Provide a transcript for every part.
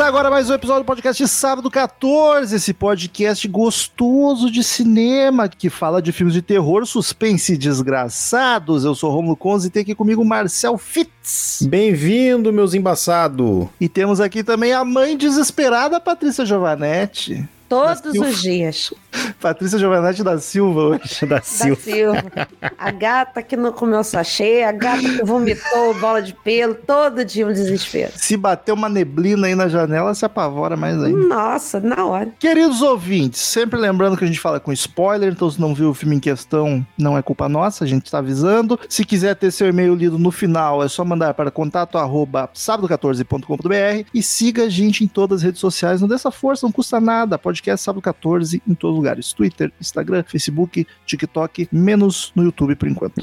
Começa agora mais um episódio do podcast Sábado 14, esse podcast gostoso de cinema que fala de filmes de terror, suspense e desgraçados. Eu sou Romulo Conze e tem aqui comigo Marcel Fitz. Bem-vindo, meus embaçados. E temos aqui também a mãe desesperada, Patrícia Giovanetti. Todos os dias. Patrícia Giovanetti da Silva hoje. Da Silva. Da Silva. A gata que não comeu sachê, a gata que vomitou bola de pelo, todo dia um desespero. Se bater uma neblina aí na janela, se apavora mais ainda. Nossa, na hora. Queridos ouvintes, sempre lembrando que a gente fala com spoiler, então se não viu o filme em questão, não é culpa nossa, a gente está avisando. Se quiser ter seu e-mail lido no final, é só mandar para contato arroba sábado14.com.br e siga a gente em todas as redes sociais. Não dê essa força, não custa nada. Podcast Sábado 14 em todos os lugares. Twitter, Instagram, Facebook, TikTok, menos no YouTube por enquanto.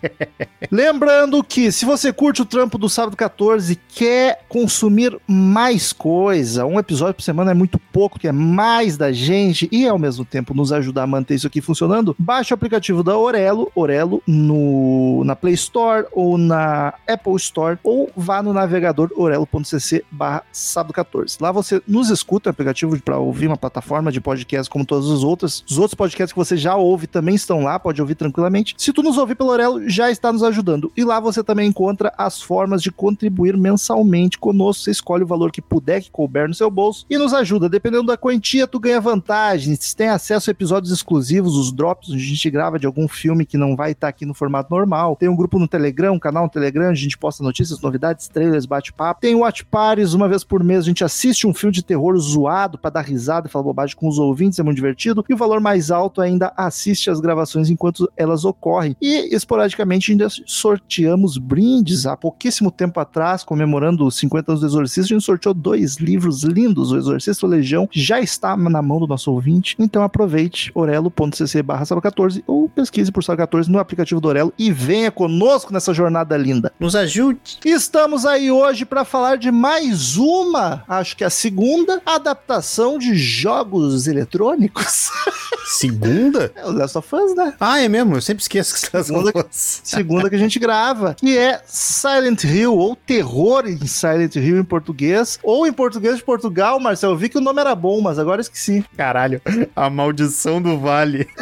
Lembrando que se você curte o trampo do Sábado 14 e quer consumir mais coisa, um episódio por semana é muito pouco, que é mais da gente e ao mesmo tempo nos ajudar a manter isso aqui funcionando, baixe o aplicativo da Orelo, Orelo no, na Play Store ou na Apple Store ou vá no navegador orelo.cc barra sábado 14. Lá você nos escuta, é um aplicativo para ouvir uma plataforma de podcast como todas as outras. Os outros podcasts que você já ouve também estão lá, pode ouvir tranquilamente. Se tu nos ouvir pelo Orelo, já está nos ajudando. E lá você também encontra as formas de contribuir mensalmente conosco. Você escolhe o valor que puder, que couber no seu bolso e nos ajuda. Dependendo da quantia, tu ganha vantagens, tem acesso a episódios exclusivos, os drops, onde a gente grava de algum filme que não vai estar aqui no formato normal. Tem um grupo no Telegram, um canal no Telegram, onde a gente posta notícias, novidades, trailers, bate-papo. Tem Watch Pares, uma vez por mês a gente assiste um filme de terror zoado para dar risada e falar bobagem com os ouvintes, é muito divertido. E o valor mais alto ainda assiste as gravações enquanto elas ocorrem. E esporadicamente ainda sorteamos brindes. Há pouquíssimo tempo atrás, comemorando os 50 anos do Exorcista, a gente sorteou dois livros lindos. O Exorcista o Legião já está na mão do nosso ouvinte. Então aproveite orelo.cc barra 14 ou pesquise por 14 no aplicativo do Orelo e venha conosco nessa jornada linda. Nos ajude. Estamos aí hoje para falar de mais uma, acho que é a segunda adaptação de jogos eletrônicos. Segunda? É o Last of Us, né? Ah, é mesmo? Eu sempre esqueço que Last Segunda, que a gente grava, que é Silent Hill, ou Terror em Silent Hill em português, ou em português de Portugal, Marcelo. Eu vi que o nome era bom, mas agora eu esqueci. Caralho, a maldição do vale.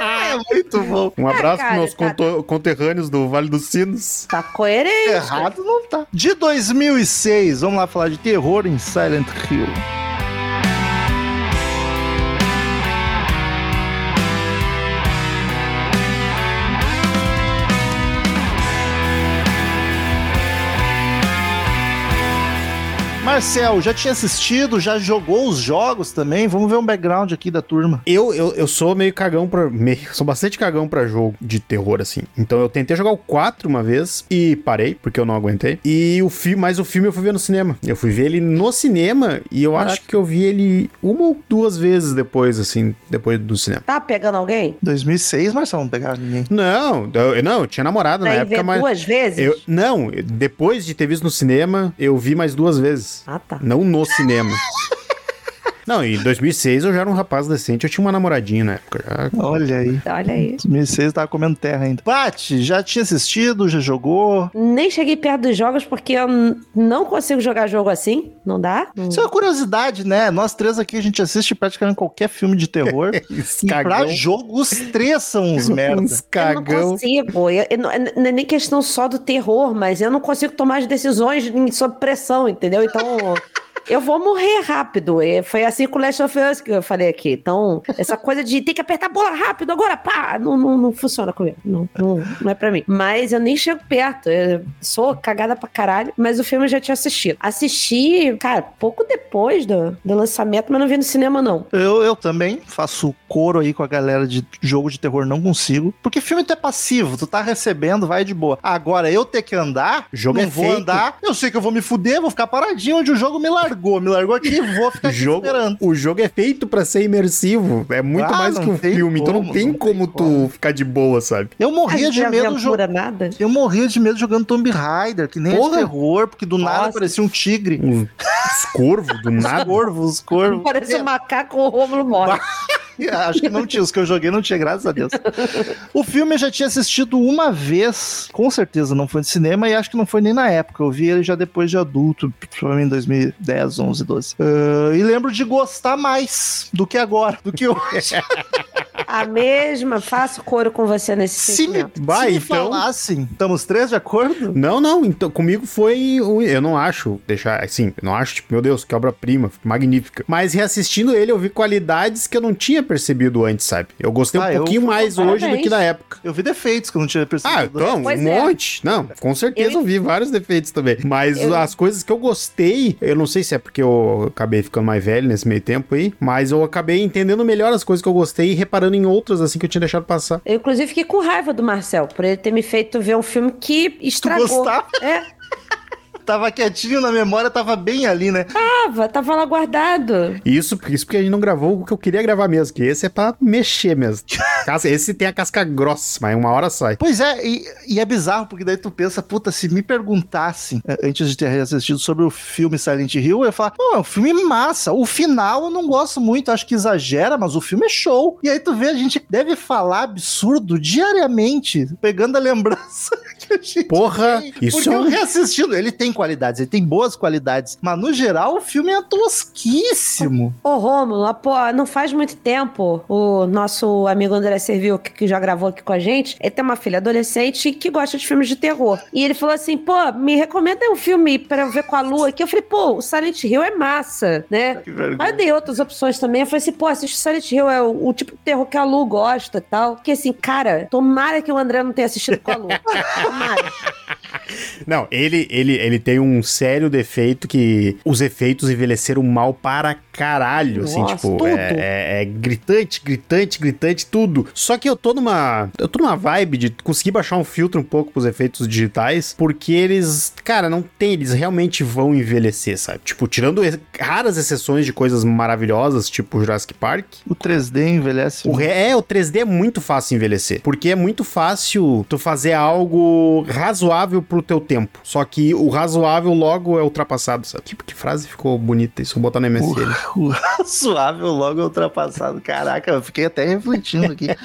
É muito bom. Um abraço cara, para meus cara. conto- conterrâneos do Vale dos Sinos. Tá coerente. Errado não tá. De 2006, vamos lá falar de terror em Silent Hill. Marcel, já tinha assistido, já jogou os jogos também? Vamos ver um background aqui da turma. Eu, eu, eu sou meio cagão pra. Meio, sou bastante cagão pra jogo de terror, assim. Então eu tentei jogar o 4 uma vez e parei, porque eu não aguentei. E o filme, mas o filme eu fui ver no cinema. Eu fui ver ele no cinema e eu Caraca. acho que eu vi ele uma ou duas vezes depois, assim, depois do cinema. Tá pegando alguém? 2006, Marcel, não pegava ninguém. Não, eu, não, eu tinha namorada na Pra ir época, mas. duas vezes? Eu, não, depois de ter visto no cinema, eu vi mais duas vezes. Ah, tá. Não no cinema. Não, em 2006 eu já era um rapaz decente, eu tinha uma namoradinha na época. Já... Olha aí. Olha aí. 2006 tava comendo terra ainda. Paty, já tinha assistido, já jogou? Nem cheguei perto dos jogos porque eu não consigo jogar jogo assim. Não dá? Isso é uma curiosidade, né? Nós três aqui a gente assiste praticamente qualquer filme de terror. E pra cagão. jogo, os três são uns merda. Uns Eu não cagão. consigo. Eu, eu não, não é nem questão só do terror, mas eu não consigo tomar as decisões sob pressão, entendeu? Então. Eu vou morrer rápido. E foi assim com o Last of Us que eu falei aqui. Então, essa coisa de ter que apertar a bola rápido agora, pá, não, não, não funciona comigo. Não, não, não é pra mim. Mas eu nem chego perto. Eu sou cagada pra caralho, mas o filme eu já tinha assistido. Assisti, cara, pouco depois do, do lançamento, mas não vi no cinema, não. Eu, eu também faço coro aí com a galera de jogo de terror, não consigo. Porque filme tu é passivo, tu tá recebendo, vai de boa. Agora, eu ter que andar, jogo não é vou feito. andar, eu sei que eu vou me fuder, vou ficar paradinho onde o jogo me largou. Me largou aqui, vou ficar O aqui jogo, esperando. o jogo é feito pra ser imersivo. É muito Ah, mais que um tem filme. então não como, tem não tem como tu como. ficar de boa, sabe? Eu morria de medo jogando. nada. Eu morria de medo jogando Tomb Raider, que nem é de Porra. terror, porque do nada Nossa. parecia um tigre. Os, os corvos do Os nada. corvos, os corvos. Parece um macaco, o Rômulo morre. Acho que não tinha, os que eu joguei não tinha, graças a Deus. O filme eu já tinha assistido uma vez, com certeza não foi de cinema e acho que não foi nem na época. Eu vi ele já depois de adulto, provavelmente em 2010, 11, 12. Ah, e lembro de gostar mais do que agora, do que hoje. A mesma, faço coro com você nesse Se me. Vai, se me então. falassem, estamos três de acordo? Não, não. Então, comigo foi. Eu não acho. Deixar assim, eu não acho, tipo, meu Deus, que obra-prima, magnífica. Mas reassistindo ele, eu vi qualidades que eu não tinha percebido antes, sabe? Eu gostei Ah, um eu- pouquinho mais Parabéns. hoje do que na época. Eu vi defeitos que eu não tinha percebido. Ah, então, Pois um é. monte. Não, com certeza eu... Eu- vi vários defeitos também. Mas Eu- as coisas que eu gostei, eu não sei se é porque eu acabei ficando mais velho nesse meio tempo aí, mas eu acabei entendendo melhor as coisas que eu gostei e reparando em outras, assim, que eu tinha deixado passar. Eu, inclusive, fiquei com raiva do Marcel por ele ter me feito ver um filme que estragou. gostava? É, Tava quietinho na memória, tava bem ali, né? tava, tava lá guardado. Isso, isso porque a gente não gravou o que eu queria gravar mesmo, que esse é pra mexer mesmo. Esse tem a casca grossa, mas uma hora sai. Pois é, e, e é bizarro, porque daí tu pensa, puta, se me perguntassem, eh, antes de ter reassistido sobre o filme Silent Hill, eu ia falar, pô, é um filme massa. O final eu não gosto muito, acho que exagera, mas o filme é show. E aí tu vê, a gente deve falar absurdo diariamente, pegando a lembrança que a gente Porra, tem. isso Porque é eu um... reassistindo, ele tem qualidades, ele tem boas qualidades, mas no geral o filme é tosquíssimo. Ô, Rômulo, pô, não faz muito tempo o nosso amigo André Serviu, que, que já gravou aqui com a gente, ele tem uma filha adolescente que gosta de filmes de terror. E ele falou assim, pô, me recomenda um filme pra eu ver com a Lua aqui. Eu falei, pô, o Silent Hill é massa, né? Aí eu dei outras opções também. Eu falei assim, pô, assiste Silent Hill, é o, o tipo de terror que a Lu gosta e tal. Porque assim, cara, tomara que o André não tenha assistido com a Lu. Tomara. Não, ele, ele, ele tem um sério defeito que os efeitos envelheceram mal para caralho, assim, Nossa, tipo, tudo. é, é- é gritante, gritante, gritante, tudo. Só que eu tô numa, eu tô numa vibe de conseguir baixar um filtro um pouco pros efeitos digitais, porque eles, cara, não tem, eles realmente vão envelhecer, sabe? Tipo, tirando raras exceções de coisas maravilhosas, tipo Jurassic Park, O 3D envelhece. o re- é, o 3D é muito fácil envelhecer. Porque é muito fácil tu fazer algo razoável pro teu tempo. Só que o razoável logo é ultrapassado, sabe? Que, que frase ficou bonita isso, vou botar na MSN. Razoável logo ultrapassado. Caraca, eu fiquei até refletindo aqui.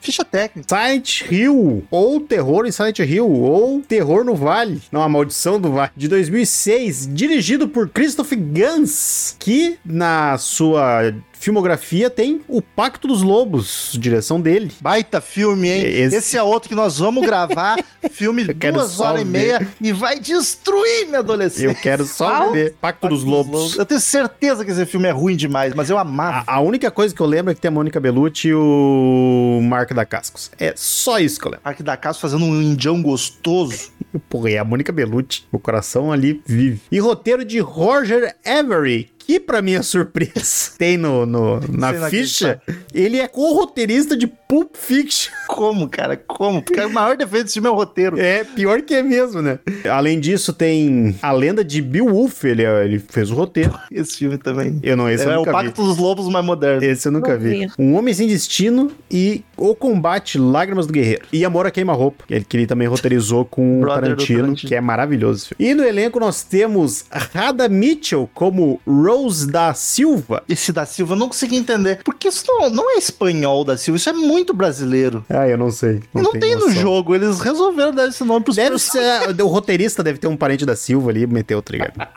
Ficha técnica. Silent Hill, ou Terror em Silent Hill, ou Terror no Vale, não, a Maldição do Vale, de 2006, dirigido por Christopher Gans, que na sua filmografia tem O Pacto dos Lobos, direção dele. Baita filme, hein? Esse- Esse, é outro que nós vamos gravar. Filme de quero duas horas e ver. meia e vai destruir minha adolescência. Eu quero só ver Pacto dos Lobos. Eu tenho certeza que esse filme é ruim demais, mas eu amava. A, a única coisa que eu lembro é que tem a Mônica Bellucci e o Mark da Cascos. É só isso que eu lembro. Parque da Casa fazendo um indião gostoso. Porra, é a Mônica Bellucci. O coração ali vive. E roteiro de Roger Avery. Que, pra minha surpresa, tem no, no- na ficha. Ele é co-roteirista de Pulp Fiction. Como, cara? Como? Porque o maior defeito desse filme é o roteiro. É, pior que é mesmo, né? Além disso, tem a lenda de Beowulf. Ele, é- ele fez o roteiro. Esse filme também. Eu não, esse é eu o nunca vi. Pacto dos Lobos mais moderno. Esse eu nunca Não vi. vi. Um Homem Sem Destino e O Combate Lágrimas do Guerreiro. E Amor a Queima-Roupa, que ele, que ele também roteirizou com o Tarantino, Tarantino. que é maravilhoso. E no elenco nós temos Rada Mitchell como Rose da Silva. Esse da Silva eu não consegui entender. Porque isso não, não é espanhol da Silva, isso é muito brasileiro. Ah, eu não sei. Não, tenho tem no jogo, eles resolveram dar esse nome pros Deve ser. O roteirista deve ter um parente da Silva ali e meteu, tá ligado?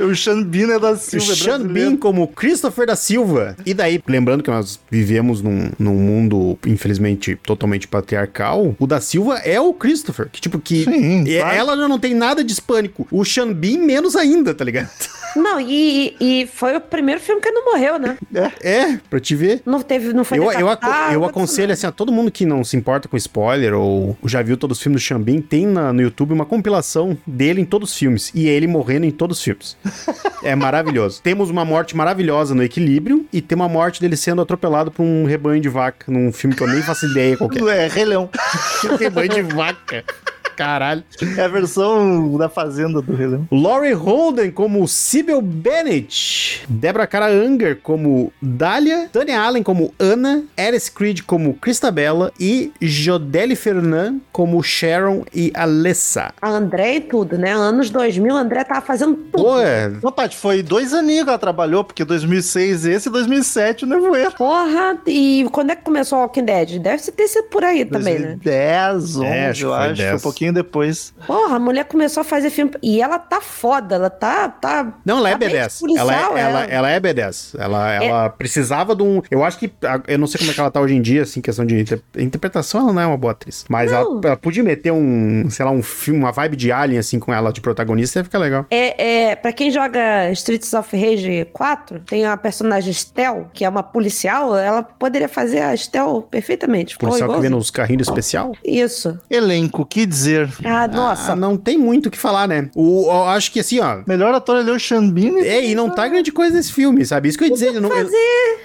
O Sean Bean é da Silva. é Sean brasileiro. Bean como Christopher da Silva. E daí, lembrando que nós vivemos num, num mundo, infelizmente, totalmente patriarcal, o da Silva é o Christopher. Que, tipo, que Sim, claro. ela já não tem nada de hispânico. O Sean Bean menos ainda, tá ligado? Não, e, e foi o primeiro filme que ele não morreu, né? É, pra te ver. Não teve, não foi Eu, eu, aco- decapitado, eu aconselho assim, a todo mundo que não se importa com spoiler ou já viu todos os filmes do Xambin, tem na- no YouTube uma compilação dele em todos os filmes e ele morrendo em todos os filmes. é maravilhoso. Temos uma morte maravilhosa no Equilíbrio e tem uma morte dele sendo atropelado por um rebanho de vaca num filme que eu nem faço ideia qual que é. É, Rei Leão. rebanho de vaca. Caralho. É a versão da Fazenda do Rei Leão. Laurie Holden como Sybil Bennett, Deborah Cara Unger como Dália, Tânia Allen como Ana, Alice Creed como Cristabella e Jodelle Fernan como Sharon e Alessa. A André e tudo, né? Anos 2000, a André tava fazendo tudo. Pô, é, Não, Paty, foi dois aninhos que ela trabalhou, porque 2006 esse e 2007 o Nevoeiro. Porra, e quando é que começou o Walking Dead? Deve ter sido por aí também, né? 2010, 11, É, acho que eu foi acho. Foi 10. um pouquinho depois. Porra, a mulher começou a fazer filme. E ela tá foda, ela tá. tá Não, ela é tá bem B10. policial, ela, é, ela, é. ela é B10. Ela, ela precisava de um. Eu acho que. Eu não sei como é que ela tá hoje em dia, assim, questão de inter- interpretação, ela não é uma boa atriz. Mas ela, ela podia meter um, sei lá, um filme, uma vibe de Alien, assim, com ela de protagonista, ia ficar legal. É, é, pra quem joga Streets of Rage 4, tem a personagem Stel, que é uma policial, ela poderia fazer a Stel perfeitamente. Policial que vê igualzinho. nos carrinhos especial. Isso. Elenco, que dizer. Ah, nossa. Ah, não tem muito o que falar, né? O, eu acho que assim, ó. Melhor ator ali é o Sean Bean. É, e não tá grande coisa nesse filme, sabe? Isso que eu ia dizer. Eu não, eu,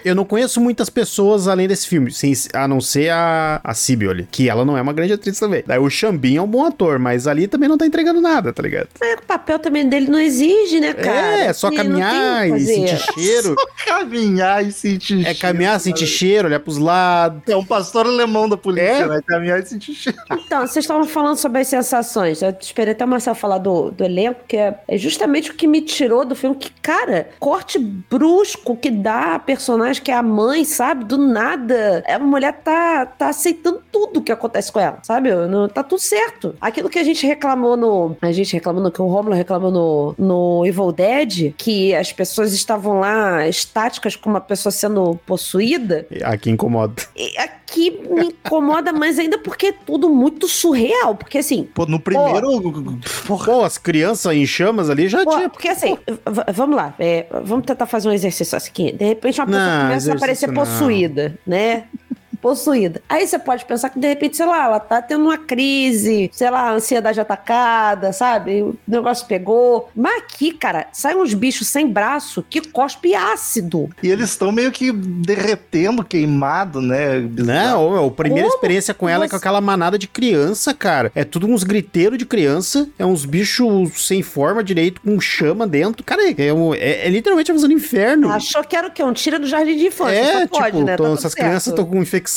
eu não conheço muitas pessoas além desse filme, sem, a não ser a, a Sibyl ali, que ela não é uma grande atriz também. Daí o Xambin é um bom ator, mas ali também não tá entregando nada, tá ligado? É, o papel também dele não exige, né, cara? é, só Assim, não tem o caminhar e sentir cheiro. Caminhar e sentir É caminhar, sentir cheiro, olhar pros lados. É um pastor alemão da polícia, É? né? Caminhar e sentir cheiro. Então, vocês estavam falando sobre as sensações. Eu esperei até o Marcel falar do, do elenco, que é, é justamente o que me tirou do filme. Que, cara, corte brusco que dá a personagem que é a mãe, sabe? Do nada. A mulher tá, tá aceitando tudo que acontece com ela, sabe? Não, tá tudo certo. Aquilo que a gente reclamou no. A gente reclamou no. Que o Romulo reclamou no, no Evil Dead, que as pessoas estavam lá estáticas com uma pessoa sendo possuída. Aqui incomoda. E Aqui me incomoda mais ainda porque é tudo muito surreal. Porque assim. Pô, no primeiro. Porra. Pô, as crianças em chamas ali já pô, tinha. porque assim, vamos lá, é, vamos tentar fazer um exercício aqui. De repente uma pessoa Não, começa a aparecer não. possuída, né? Possuída. Aí você pode pensar que de repente, sei lá, ela tá tendo uma crise, sei lá, ansiedade atacada, sabe? O negócio pegou. Mas aqui, cara, saem uns bichos sem braço que cospe ácido. E eles estão meio que derretendo, queimado, né? Não, ô, a primeira Como experiência com ela é com aquela manada de criança, cara. É tudo uns griteiros de criança, é uns bichos sem forma direito, com chama dentro. Cara, é, um- é- é literalmente a visão do inferno. Achou que era o quê? Um tira do jardim de infância. é, Só pode, tipo, né? tô- Tá essas certo. crianças estão com infecção.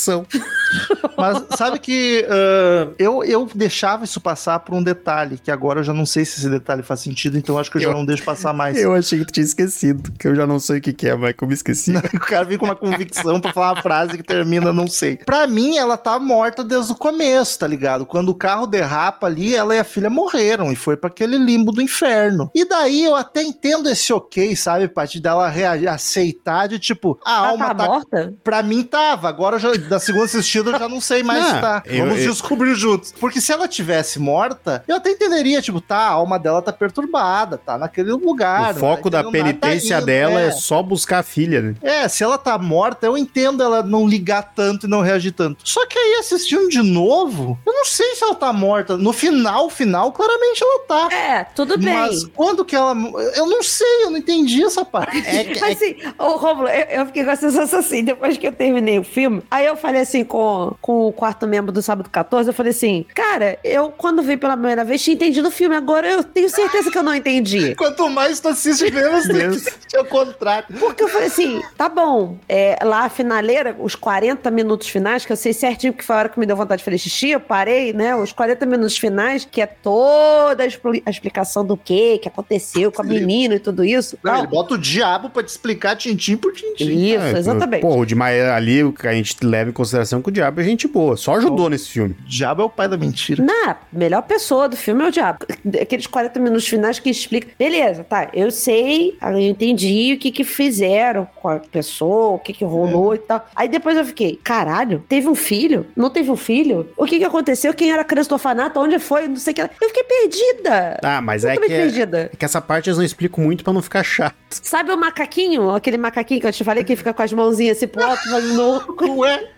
Mas sabe que ah, eu, eu deixava isso passar por um detalhe, que agora eu já não sei se esse detalhe faz sentido, então acho que eu já Eu- não deixo passar mais. Eu achei que tu tinha esquecido, que eu já não sei o que, que é, mas me esqueci. O cara vem com uma convicção pra falar uma frase que termina, não sei. Pra mim, ela tá morta desde o começo, tá ligado? Quando o carro derrapa ali, ela e a filha morreram e foi pra aquele limbo do inferno. E daí eu até entendo esse ok, sabe, Paty, dela reagir, aceitar de tipo, a Ela alma tá tá. morta? Pra mim tava, agora eu já, da segunda assistida eu já não sei mais Não, se tá. eu- Vamos eu- descobrir juntos. Porque se ela tivesse morta, eu até entenderia, tipo, tá, a alma dela tá perturbada, tá naquele lugar. o não foco tá da nada, tá penitência indo, dela é. é. só buscar a filha, né? É, se ela tá morta, eu entendo ela não ligar tanto e não reagir tanto. Só que aí, assistindo de novo, eu não sei se ela tá morta. No final, final, claramente ela tá. É, tudo bem. Mas quando que ela. Eu não sei, eu não entendi essa parte. É, que- Mas assim, ô Romulo, eu, eu fiquei com a sensação assim, depois que eu terminei o filme, aí eu falei assim com, com o quarto membro do Sábado 14, eu falei assim, cara, eu quando vi pela primeira vez tinha entendido o filme, agora eu tenho certeza que eu não entendi. Quanto mais tu assiste, menos Deus. É o contrário. Porque eu falei assim, tá bom, é, lá a finaleira, os 40 minutos finais, que eu sei certinho que foi a hora que me deu vontade de fazer xixi, eu parei, né, os 40 minutos finais, que é toda a, expli- a explicação do que, que aconteceu com a menina e tudo isso. Não, Não, ele bota o diabo pra te explicar tintim por tintim. Isso, É, exatamente. Pô, o de Maia ali, o que a gente leva em consideração que o diabo é gente boa. Só ajudou nesse filme. O diabo é o pai da mentira. Na melhor pessoa do filme é o diabo. Aqueles 40 minutos finais que explica. Beleza, tá. Eu sei, eu entendi o que que fizeram com a pessoa, o que que rolou e tal. Aí depois eu fiquei, caralho, teve um filho? Não teve um filho? O que que aconteceu? Quem era a criança do orfanato? Onde foi? Não sei o que. lá. Eu fiquei perdida. Ah, mas é que, é, perdida. é que essa parte eles não explicam muito pra não ficar chato. Sabe o macaquinho? Aquele macaquinho que eu te falei que fica com as mãozinhas assim pro alto, fazendo.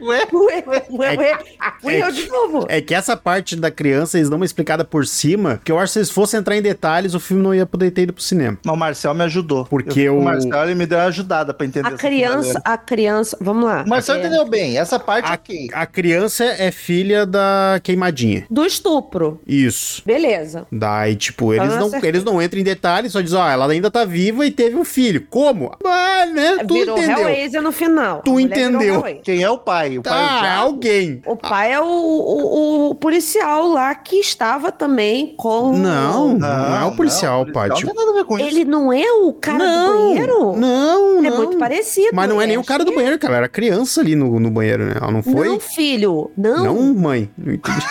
Ué, ué. Ué, ué, ué, ué. Fui eu de novo. É que essa parte da criança eles dão uma explicada por cima, que eu acho que se eles fossem entrar em detalhes, o filme não ia poder ter ido pro cinema. Mas o Marcel me ajudou. Porque Eu- o- Marcel ele me deu uma ajudada pra entender A criança, a criança. Vamos lá. O Marcel É, entendeu bem. Essa parte A, ok. a criança é filha da queimadinha. Do estupro. Isso. Beleza. Daí, tipo, eles Então, não, acertei. eles não entram em detalhes, só dizem, ó, ela ainda tá viva e teve um filho. Como? Ah, né? Tu Virou entendeu. Hellraiser no final. Tu entendeu. Quem é o pai? O pai é o Tá, diabo? alguém. O pai é o, o- o policial lá que estava também com. Não, não, é o policial, não. Não tem nada a ver com isso. Ele não é o cara não, do banheiro? Não, É não. muito parecido. Mas não é nem o cara do banheiro, cara. Era criança ali no, no banheiro, né? Ela não foi? Não, filho. Não. Não, mãe. Não entendi.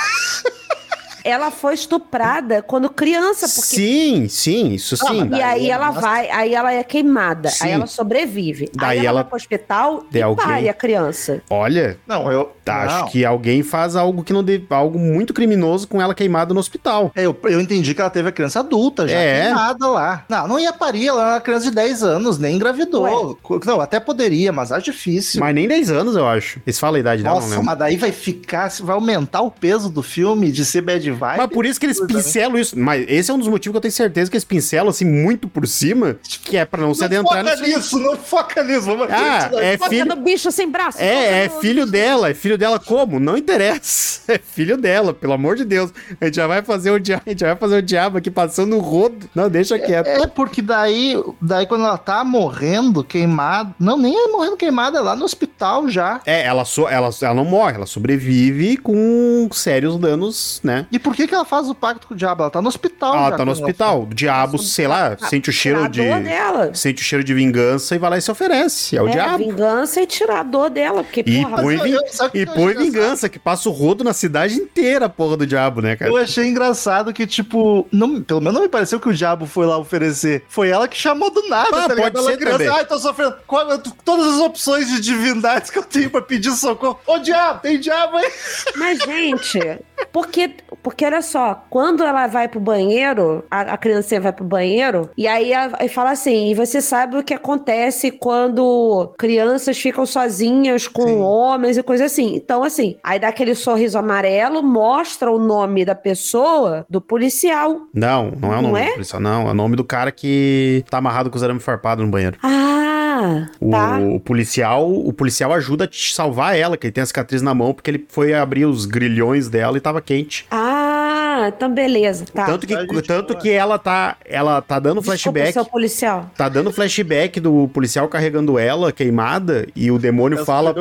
Ela foi estuprada quando criança, porque. Sim, sim, isso Ah, sim. E aí é ela massa. vai, aí ela é queimada, Sim. aí ela sobrevive. Daí aí ela, ela- vai pro hospital de e alguém. pare a criança. Olha, Não, eu. tá, não. acho que alguém faz algo que não deve, algo muito criminoso com ela queimada no hospital. É, eu, eu entendi que ela teve a criança adulta já, É. queimada lá. Não, não ia parir, ela era uma criança de 10 anos, nem engravidou. Não, até poderia, mas acho difícil. Mas nem 10 anos, eu acho. Eles falam a idade dela, não Nossa, lembro. mas daí vai ficar, vai aumentar o peso do filme de ser bad vibe. Mas por isso que eles né? pincelam isso. Mas esse é um dos motivos que eu tenho certeza que eles pincelam assim muito por cima, que é pra não se Não adentrar foca nisso. nisso, não foca nisso. Vamos Ah, é Foca filho. no bicho sem braço. É, é filho dela. É filho dela como? Não interessa. É filho dela, pelo amor de Deus. A gente já vai fazer o diabo, a gente já vai fazer o diabo aqui passando o rodo. Não, deixa quieto. É porque daí, daí quando ela tá morrendo, queimada. Não, nem é morrendo queimada, é lá no hospital já. É, ela, so, ela, ela não morre, ela sobrevive com sérios danos, né? E por que, que ela faz o pacto com o diabo? Ela tá no hospital. ela já, tá no quando hospital. O diabo, sei lá, sente o cheiro de. Tirar a dor dela. Sente o cheiro de vingança e vai lá e se oferece. É o É, diabo. vingança e tirar a dor dela. Porque, E porra, põe, eu- vin- eu- sabe o que e põe vingança, que passa o rodo na cidade inteira, a porra do diabo, né, cara? Eu achei engraçado que, tipo, não, pelo menos não me pareceu que o diabo foi lá oferecer. Foi ela que chamou do nada, Ah, tá ligado? pode Ela ser criança, também. ai, tô sofrendo. Qual- eu- todas as opções de divindades que eu tenho pra pedir socorro. Ô, diabo, tem diabo aí. Mas, gente, porque, porque olha só, quando ela vai pro banheiro, a, a criancinha vai pro banheiro, e aí e fala assim: e você sabe o que acontece quando crianças ficam sozinhas com Sim. homens e coisa assim. Então, assim, aí dá aquele sorriso amarelo, mostra o nome da pessoa, do policial. Não, não é o Não nome é? do policial, não. É o nome do cara que tá amarrado com os arame farpado no banheiro. Ah, O, tá. o policial, o policial ajuda a salvar ela, que ele tem a cicatriz na mão, porque ele foi abrir os grilhões dela e tava quente. Ah, então beleza, tá. tanto que, tanto que ela tá, ela tá dando Desculpa, flashback. seu policial. Tá dando flashback do policial carregando ela queimada e o demônio fala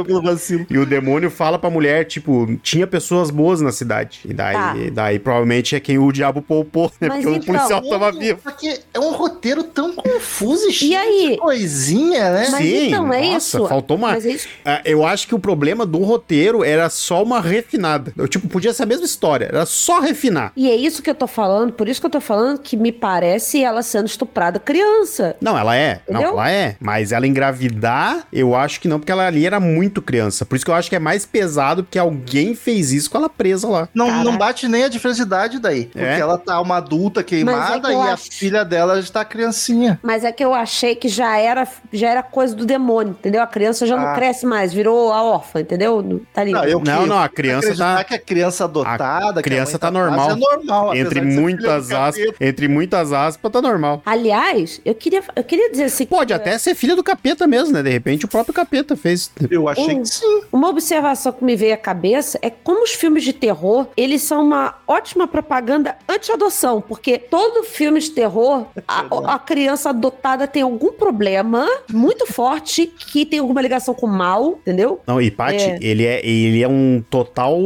e o demônio fala pra mulher, tipo, tinha pessoas boas na cidade. E daí, Tá. daí provavelmente é quem o diabo poupou, né? Mas Porque então, o policial tava vivo. Porque é um roteiro tão confuso e cheio aí? de coisinha, né? Mas Sim, então, é nossa, isso. faltou mais. Mas é isso. Ah, Eu acho que o problema do roteiro era só uma refinada. Eu, tipo, podia ser a mesma história, era só refinar. E é isso que eu tô falando, por isso que eu tô falando que me parece ela sendo estuprada criança. Não, ela é. Não, Entendeu? ela é. Mas ela engravidar, eu acho que não, porque ela ali era muito criança. Por isso que eu acho que é mais pesado, porque alguém fez isso com ela presa lá. Não, Caraca. não bate nem a diferença de idade daí. Porque É? ela tá uma adulta queimada que eu e a acho- filha dela já tá criancinha. Mas é que eu achei que já era, já era coisa do demônio, entendeu? A criança já não Ah. cresce mais, virou a órfã, entendeu? Tá ali. Não, eu Não, que- não, a criança tá- que a criança adotada, A criança que tá a mãe normal. É normal. Entre muitas aspas, entre muitas aspas, tá normal. Aliás, eu queria, eu queria dizer assim. Pode até ser filha do capeta mesmo, né? De repente o próprio capeta fez. Eu achei Um- que sim. Uma observação que me veio à cabeça é como os filmes de terror, eles são uma ótima propaganda anti-adoção, porque todo filme de terror, a, a criança adotada tem algum problema muito forte que tem alguma ligação com o mal, entendeu? Não, e Paty, É. ele, é, ele é um total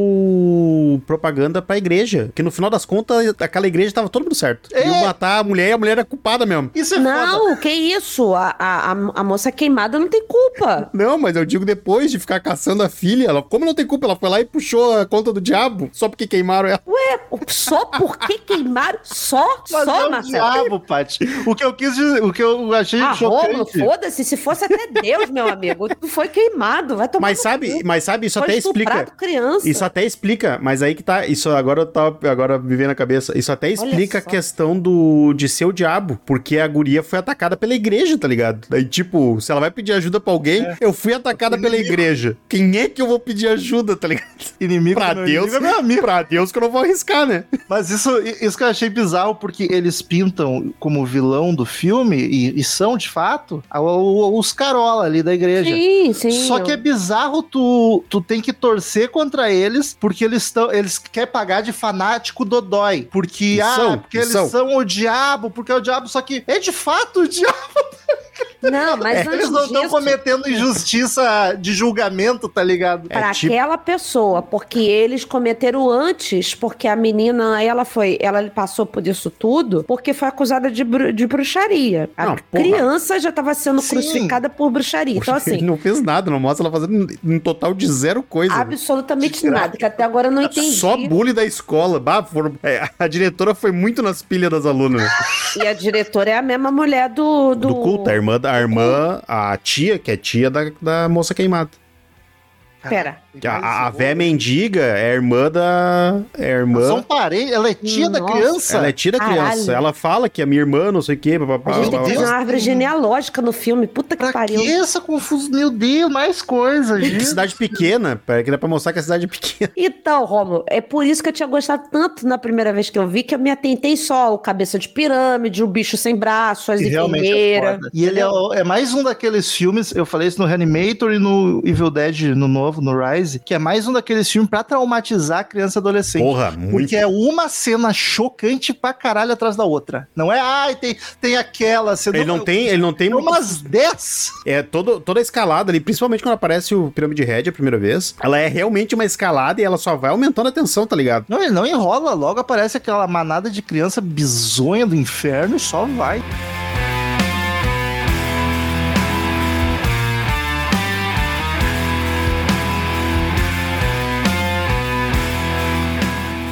propaganda pra igreja. Que no final das contas, aquela igreja tava todo mundo certo. É. Iam matar a mulher e a mulher era culpada mesmo. Isso é foda. Não, que isso? A, a, a- moça queimada não tem culpa. Não, mas eu digo depois de ficar caçando a filha, ela, como não tem culpa, ela foi lá e puxou a conta do diabo, só porque queimaram ela. Ué, só porque queimaram? Só? Mas só, é o Marcelo? diabo, Paty. O que eu quis dizer, o que eu achei Ah, chocante. foda-se, se fosse até Deus, meu amigo. Tu foi queimado, vai tomar Mas sabe, cu. mas sabe, isso Foi até explica. criança. Isso até explica, mas aí que tá. Isso agora eu tava agora me vendo na cabeça. Isso até explica a questão do de ser o diabo. Porque a guria foi atacada pela igreja, tá ligado? Daí, tipo, se ela vai pedir ajuda pra alguém, eu fui atacada pela Inimigo. igreja. Quem é que eu vou pedir ajuda, tá ligado? Inimigo Pra meu Deus, inimigo é meu amigo. pra Deus que eu não vou arriscar, né? Mas isso, isso que eu achei bizarro, porque eles pintam como vilão do filme, e, e são de fato, os carola ali da igreja. Sim, sim. Só que é bizarro, tu, tu tem que torcer contra eles, porque eles estão. Eles querem pagar de fanático dodói. Porque, E ah, são, porque eles são. são. o diabo, porque é o diabo, só que é de fato o diabo. Não, mas antes eles não estão cometendo injustiça de julgamento, tá ligado? É Pra tipo- aquela pessoa, porque eles cometeram antes, porque a menina, ela foi, ela passou por isso tudo, porque foi acusada de, bru- de bruxaria. A Não, porra. criança já estava sendo Sim. crucificada por bruxaria. Então, Ele assim, não fez nada, não mostra ela fazendo um total de zero coisa. absolutamente nada, que até agora eu não entendi. Só bullying da escola. Bah, foram- é, a diretora foi muito nas pilhas das alunas. E a diretora é a mesma mulher do. Do, Do culto, a irmã, da- a irmã, a tia, que é tia da, da moça queimada. Pera. Que A, a, véia mendiga é a irmã da. É a irmã. São parentes, ela é tia da Nossa. criança. Ela é tia da criança. Caralho. Ela fala que é minha irmã, não sei o quê. papapá, A gente tem que fazer uma árvore genealógica no filme. Puta que Pra pariu. que essa confusão? Meu Deus, mais coisa, Que gente. cidade pequena, pera, que dá pra mostrar que a cidade é pequena. Então, Romulo, é por isso que eu tinha gostado tanto na primeira vez que eu vi, que eu me atentei só ao cabeça de pirâmide, o bicho sem braço, as E é enfermeiras. foda. E ele é, o- é mais um daqueles filmes, eu falei isso no Reanimator e no Evil Dead, no novo, no Rise, que é mais um daqueles filmes pra traumatizar a criança e adolescente. Porra, muito. Porque é uma cena chocante pra caralho atrás da outra. Não é, ai, tem, tem aquela. Você Ele não tem, ele não tem umas 10. É todo, toda a escalada ali, principalmente quando aparece o Pirâmide Red a primeira vez. Ela é realmente uma escalada e ela só vai aumentando a tensão, tá ligado? Não, ele não enrola. Logo aparece aquela manada de criança bizonha do inferno e só vai.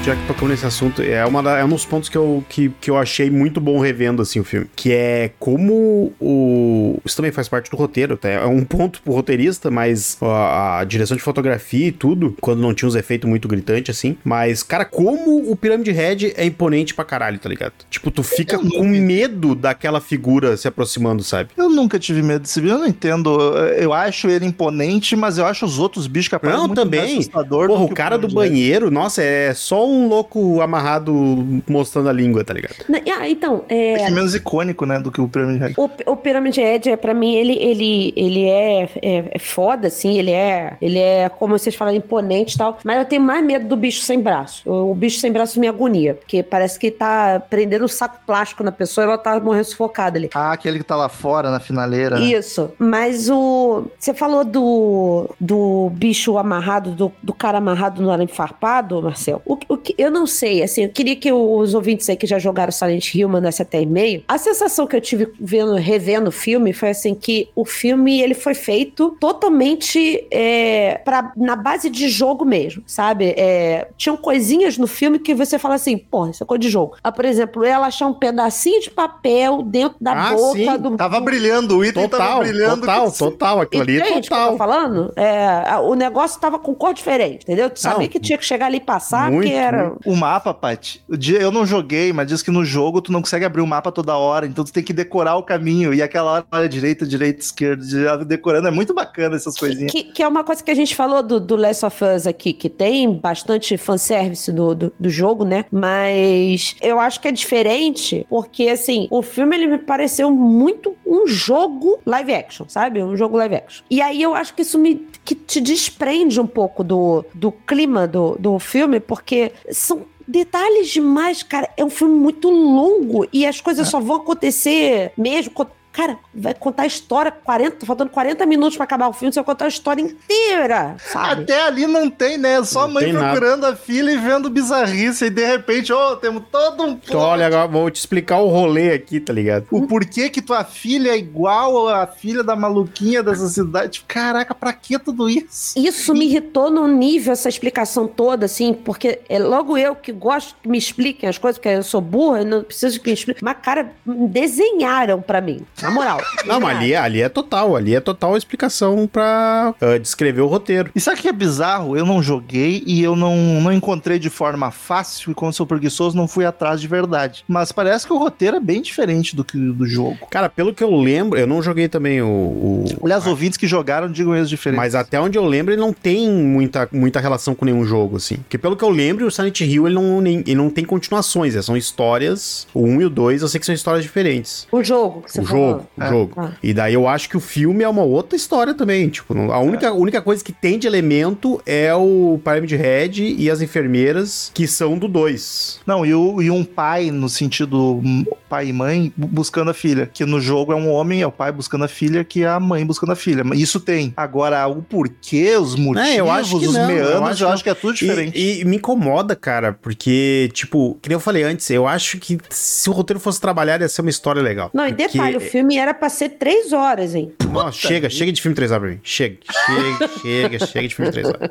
Já que tocamos nesse assunto, é, uma da- é um dos pontos que eu, que, que eu achei muito bom revendo, assim, o filme. Que é como o... Isso também faz parte do roteiro, tá? É um ponto pro roteirista, mas a, a direção de fotografia e tudo, quando não tinha uns efeitos muito gritantes, assim. Mas, cara, como o Pirâmide Red é imponente pra caralho, tá ligado? Tipo, tu fica Eu com vi. medo daquela figura se aproximando, sabe? Eu nunca tive medo desse bicho, eu não entendo. Eu acho ele imponente, mas eu acho os outros bichos que aparecem Não, muito mais também. assustador Porra, o cara do banheiro, nossa, é só um louco amarrado mostrando a língua, tá ligado? Né, Ah, então, É é. é menos icônico, né, do que o Pyramid Red. O, o Pyramid Head, é, pra mim, ele, ele, ele é, é, é foda, assim, ele é, ele é, como vocês falaram, imponente e tal, mas eu tenho mais medo do bicho sem braço. O, o bicho sem braço me agonia, porque parece que tá prendendo um saco plástico na pessoa e ela tá morrendo sufocada ali. Ah, aquele que tá lá fora, na finaleira. né? Isso, mas o. Você falou do, do bicho amarrado, do, do cara amarrado no arame farpado, Marcel. O, o que eu não sei, assim, eu queria que os ouvintes aí que já jogaram Silent Hill mandassem até e-mail. A sensação que eu tive vendo, revendo o filme foi assim que o filme ele foi feito totalmente é, pra, na base de jogo mesmo, sabe? É, tinham coisinhas no filme que você fala assim, porra, isso é coisa de jogo. Ah, por exemplo, ela achar um pedacinho de papel dentro da Ah, boca sim, do. Tava brilhando, o item tava Total, brilhando. total, que- total. Aquilo ali é Entende o que eu tô total. falando? É, o negócio tava com cor diferente, entendeu? Tu sabia Não, que tinha que chegar ali e passar, muito, porque era. O mapa, Paty, eu não joguei, mas diz que no jogo tu não consegue abrir o mapa toda hora, então tu tem que decorar o caminho. E aquela hora, direita, direita, esquerda, de- decorando. É muito bacana essas coisinhas. Que, que é uma coisa que a gente falou do, do Last of Us aqui, que tem bastante fanservice do, do, do jogo, né? Mas eu acho que é diferente, porque assim, o filme ele me pareceu muito um jogo live action, sabe? Um jogo live action. E aí eu acho que isso me que te desprende um pouco do, do clima do, do filme, porque são detalhes demais, cara. É um filme muito longo e as coisas só vão acontecer mesmo cara, vai contar a história, 40, faltando 40 minutos pra acabar o filme, você vai contar a história inteira, sabe? Até ali não tem, né? Só a Não mãe tem nada. procurando a filha e vendo bizarrice. E de repente, ô, temos todo um. Então, olha, agora vou te explicar o rolê aqui, tá ligado? O porquê que tua filha é igual à filha da maluquinha dessa cidade. Tipo, caraca, pra que tudo isso? Isso me irritou num nível, essa explicação toda, assim, porque é logo eu que gosto que me expliquem as coisas, porque eu sou burra, eu não preciso que me expliquem. Mas, cara, desenharam pra mim, na moral. Não, mas ali, é- ali é total, ali é total a explicação pra ah, descrever o roteiro. E sabe o que é bizarro? Eu não joguei e eu não, não encontrei de forma fácil, e como sou preguiçoso, não fui atrás de verdade. Mas parece que o roteiro é bem diferente do que do jogo. Cara, pelo que eu lembro, eu não joguei também o. o- Aliás, ouvintes que jogaram digam eles diferentes. mas até onde eu lembro, ele não tem muita, muita relação com nenhum jogo, assim. Porque pelo que eu lembro, o Silent Hill ele não, nem- ele não tem continuações, é, são histórias. O 1 e o 2, eu sei que são histórias diferentes. O jogo que você o falou. jogo, o É. jogo. Ah. E daí eu acho que o filme é uma outra história também. Tipo, a única, a única coisa que tem de elemento é o Pyramid Head e as enfermeiras, que são do 2. Não, e, o- e um pai, no sentido pai e mãe, bu- buscando a filha. Que no jogo é um homem, é o pai buscando a filha, que é a mãe buscando a filha. Mas Isso tem. Agora, o porquê, os motivos, É, eu acho que os não, eu meandros, acho eu que acho, que é tudo diferente. E, e me incomoda, cara, porque, tipo, que nem eu falei antes, eu acho que se o roteiro fosse trabalhado, ia ser uma história legal. Não, e Porque- detalhe, o filme era pra ser três horas, hein? Não, chega, chega de filme 3 horas pra mim. Chega, chega, chega, chega de filme 3 horas.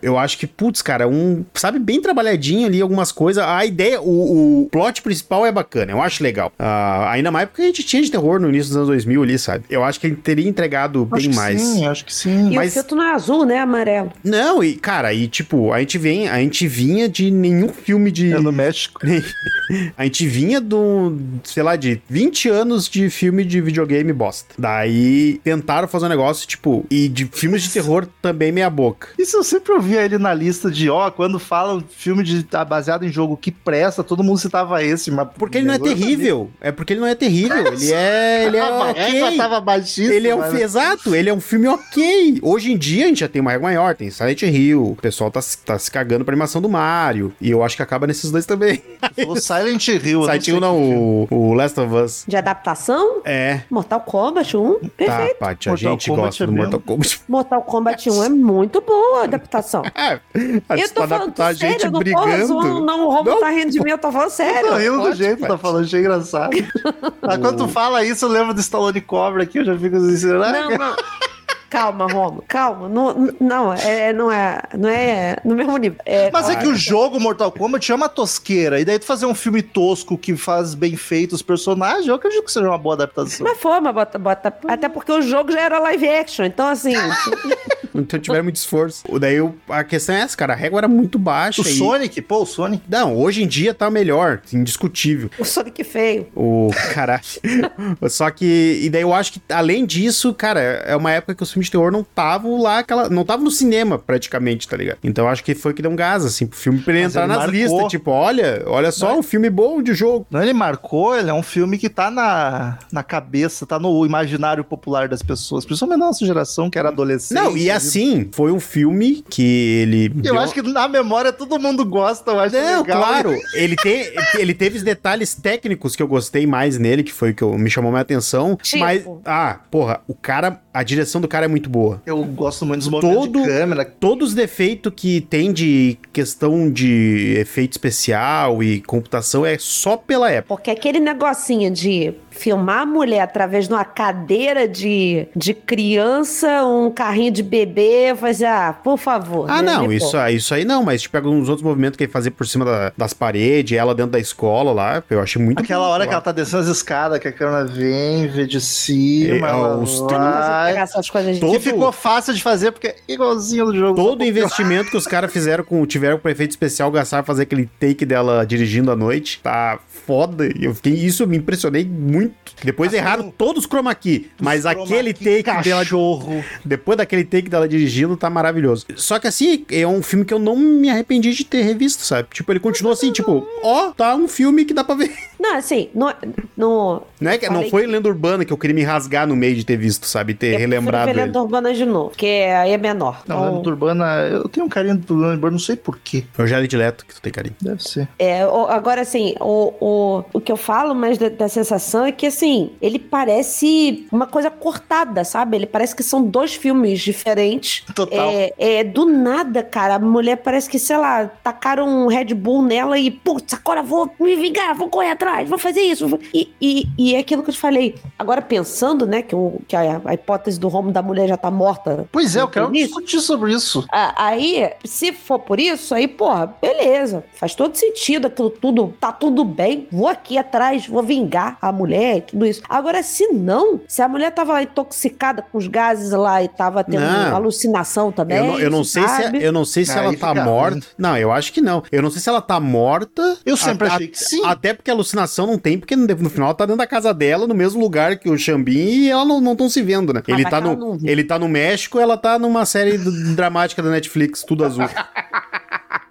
Eu acho que, putz, cara, um. Sabe, bem trabalhadinho ali algumas coisas. A ideia, o, o plot principal é bacana, eu acho legal. Ah, ainda mais porque a gente tinha de terror no início dos anos 2000 ali, sabe? Eu acho que ele teria entregado Acho bem que mais. Sim, acho que sim. E Mas- o filtro não é azul, né? Amarelo. Não, e, cara, e tipo, a gente vem, a gente vinha de nenhum filme de. É no México. A gente vinha do, sei lá, de 20 anos de filme de videogame bosta. Daí tentaram fazer um negócio, tipo, e de filmes de terror também meia boca. Isso eu sempre ouvia ele na lista de, ó, quando fala filme de, tá baseado em jogo que presta, todo mundo citava esse, mas... Porque ele não é terrível. É porque ele não é terrível. Ele é. Ele é sabia. A régua ok. tava baixíssima. Ele é um né? fi- exato, ele é um filme ok. Hoje em dia a gente já tem uma régua maior, tem Silent Hill, o pessoal tá, se- tá se cagando pra animação do Mario. E eu acho que acaba nesses dois também. O Silent Hill. Silent Hill não, filme. o, o Last of Us. De adaptação? É. Mortal Kombat 1, Tá, perfeito. Paty, a Mortal gente Kombat gosta é do Mortal Kombat. Mortal Kombat 1 é muito boa a adaptação. É, Eu tô falando adaptar a sério, gente eu não tô brigando. zoando, não, o Romulo Não. tá rindo de mim, eu tô falando Eu sério. tô rindo do Pode, jeito que pode. tá falando, achei engraçado. Mas quando tu fala isso, eu lembro do Stallone Cobra aqui, eu já fico assim, será? Não, não. Calma, Romulo, calma. Não, não, é, não é, não é no mesmo nível. É, Mas é que o jogo Mortal Kombat é uma tosqueira. E daí tu fazer um filme tosco que faz bem feito os personagens, eu acredito que seja uma boa adaptação. Mas foi, mas bota, bota. Até porque o jogo já era live action. Então, assim, Então tiveram muito esforço. Daí a questão é essa, cara. A régua era muito baixa. O e- Sonic, pô, o Sonic. Não, hoje em dia tá melhor, indiscutível. o Sonic feio. O caralho. Só que. E daí eu acho que, além disso, cara, é uma época que os filmes de terror não estavam lá, aquela, não estavam no cinema, praticamente, tá ligado? Então acho que foi que deu um gás, assim, pro filme pra ele Mas entrar ele nas marcou. listas. Tipo, olha, olha só, um filme bom de jogo. Não, ele marcou, ele é um filme que tá na, na cabeça, tá no imaginário popular das pessoas, principalmente na nossa geração, que era adolescente. Não, e assim, foi um filme que ele. Eu deu- acho que na memória todo mundo gosta, eu acho Não, legal. claro. Ele, tem, ele teve os detalhes técnicos que eu gostei mais nele, que foi o que eu- me chamou minha atenção. Tipo? Mas, ah, porra, o cara, a direção do cara é muito boa. Eu gosto muito dos movimentos Todo- de câmera. Todos os defeitos que tem de questão de efeito especial e computação é só pela época. Porque aquele negocinho de filmar a mulher através de uma cadeira de, de criança, um carrinho de bebê, fazer, ah, por favor. Ah, né? não, isso, isso aí não, mas tipo, alguns outros movimentos que ele fazia por cima da- das paredes, ela dentro da escola lá, eu achei muito Aquela bom, hora que lá. ela tá descendo as escadas, que a câmera vem, vê de cima, É, ela os- vai. essas coisas de... Todo- Que ficou fácil de fazer, porque é igualzinho do jogo. Todo o investimento que os caras fizeram com tiveram com efeito especial, gastaram pra fazer aquele take dela dirigindo à noite, tá foda. E Eu fiquei, isso me impressionei muito. Depois Assim, erraram todos os chroma key, mas Chroma aquele key take dela cachorro. depois daquele take dela dirigindo, tá maravilhoso. Só que assim, é um filme que eu não me arrependi de ter revisto, sabe? Tipo, ele continua assim, tipo, ó, tá um filme que dá pra ver. Não, assim, não, não, Não, é que, não foi lenda urbana que eu queria me rasgar no meio de ter visto, sabe? Ter eu relembrado prefiro ver ele. Lenda Urbana de novo, porque aí é menor. Não, Então, Lenda Urbana, eu tenho um carinho do Lenda Urbana, não sei porquê. É o Jared Leto que tu tem carinho. Deve ser. É, o- agora, assim, o, o, o que eu falo mais da, da sensação é que, assim, ele parece uma coisa cortada, sabe? Ele parece que são dois filmes diferentes. Total. É, é, do nada, cara, a mulher parece que, sei lá, tacaram um Red Bull nela e, putz, agora vou me vingar, vou correr atrás, vou fazer isso. vou- E, e, e é aquilo que eu te falei. Agora, pensando, né, que, o, que a, a hipótese do Romo da mulher já tá morta Pois é, eu quero início, discutir sobre isso. a- Aí, se for por isso, aí, porra, beleza. Faz todo sentido aquilo tudo. Tá tudo bem. Vou aqui atrás, vou vingar a mulher e tudo isso. Agora, se não, se a mulher tava lá intoxicada com os gases lá e tava tendo Não. alucinação também. Eu não, eu não sei se, sabe? eu não sei se Aí ela tá ruim. morta. Não, eu acho que não. Eu não sei se ela tá morta. Eu sempre A- achei a- que sim. Até porque a alucinação não tem, porque no final ela tá dentro da casa dela, no mesmo lugar que o Xambim, e ela não estão se vendo, né? Ah, ele, tá no, ele tá no México, ela tá numa série dramática da Netflix, tudo azul.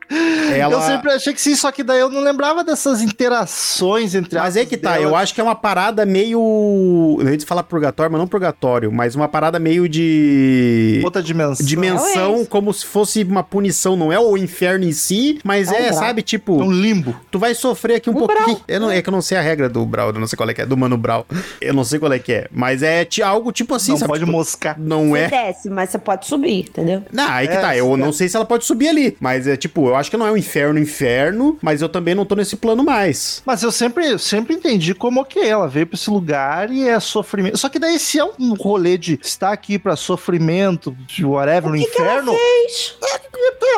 ela... Eu sempre achei que sim, só que daí eu não lembrava dessas interações entre Mas é que tá, dela. eu acho que é uma parada meio. Eu ia falar purgatório, mas não purgatório, mas uma parada meio de. Outra dimensão. Dimensão, É como se fosse uma punição, não é o inferno em si, mas É é, sabe, É tipo, um limbo. tu vai sofrer aqui um O pouquinho. Eu não, é que eu não sei a regra do Brau, eu não sei qual é que é, do Mano Brau. Eu não sei qual é que é, mas é algo tipo assim, não sabe? pode Tipo, moscar. não Você é. desce, mas você pode subir, entendeu? Não, aí que É, tá. Eu é. não sei se ela pode subir ali. Mas é tipo, eu acho que não é um inferno, inferno, mas eu também não tô nesse plano mais. Mas eu sempre, sempre entendi como que ela veio pra esse lugar e é sofrimento. Só que daí se é um rolê de estar aqui pra sofrimento, de whatever, no que que ela inferno... Fez. É,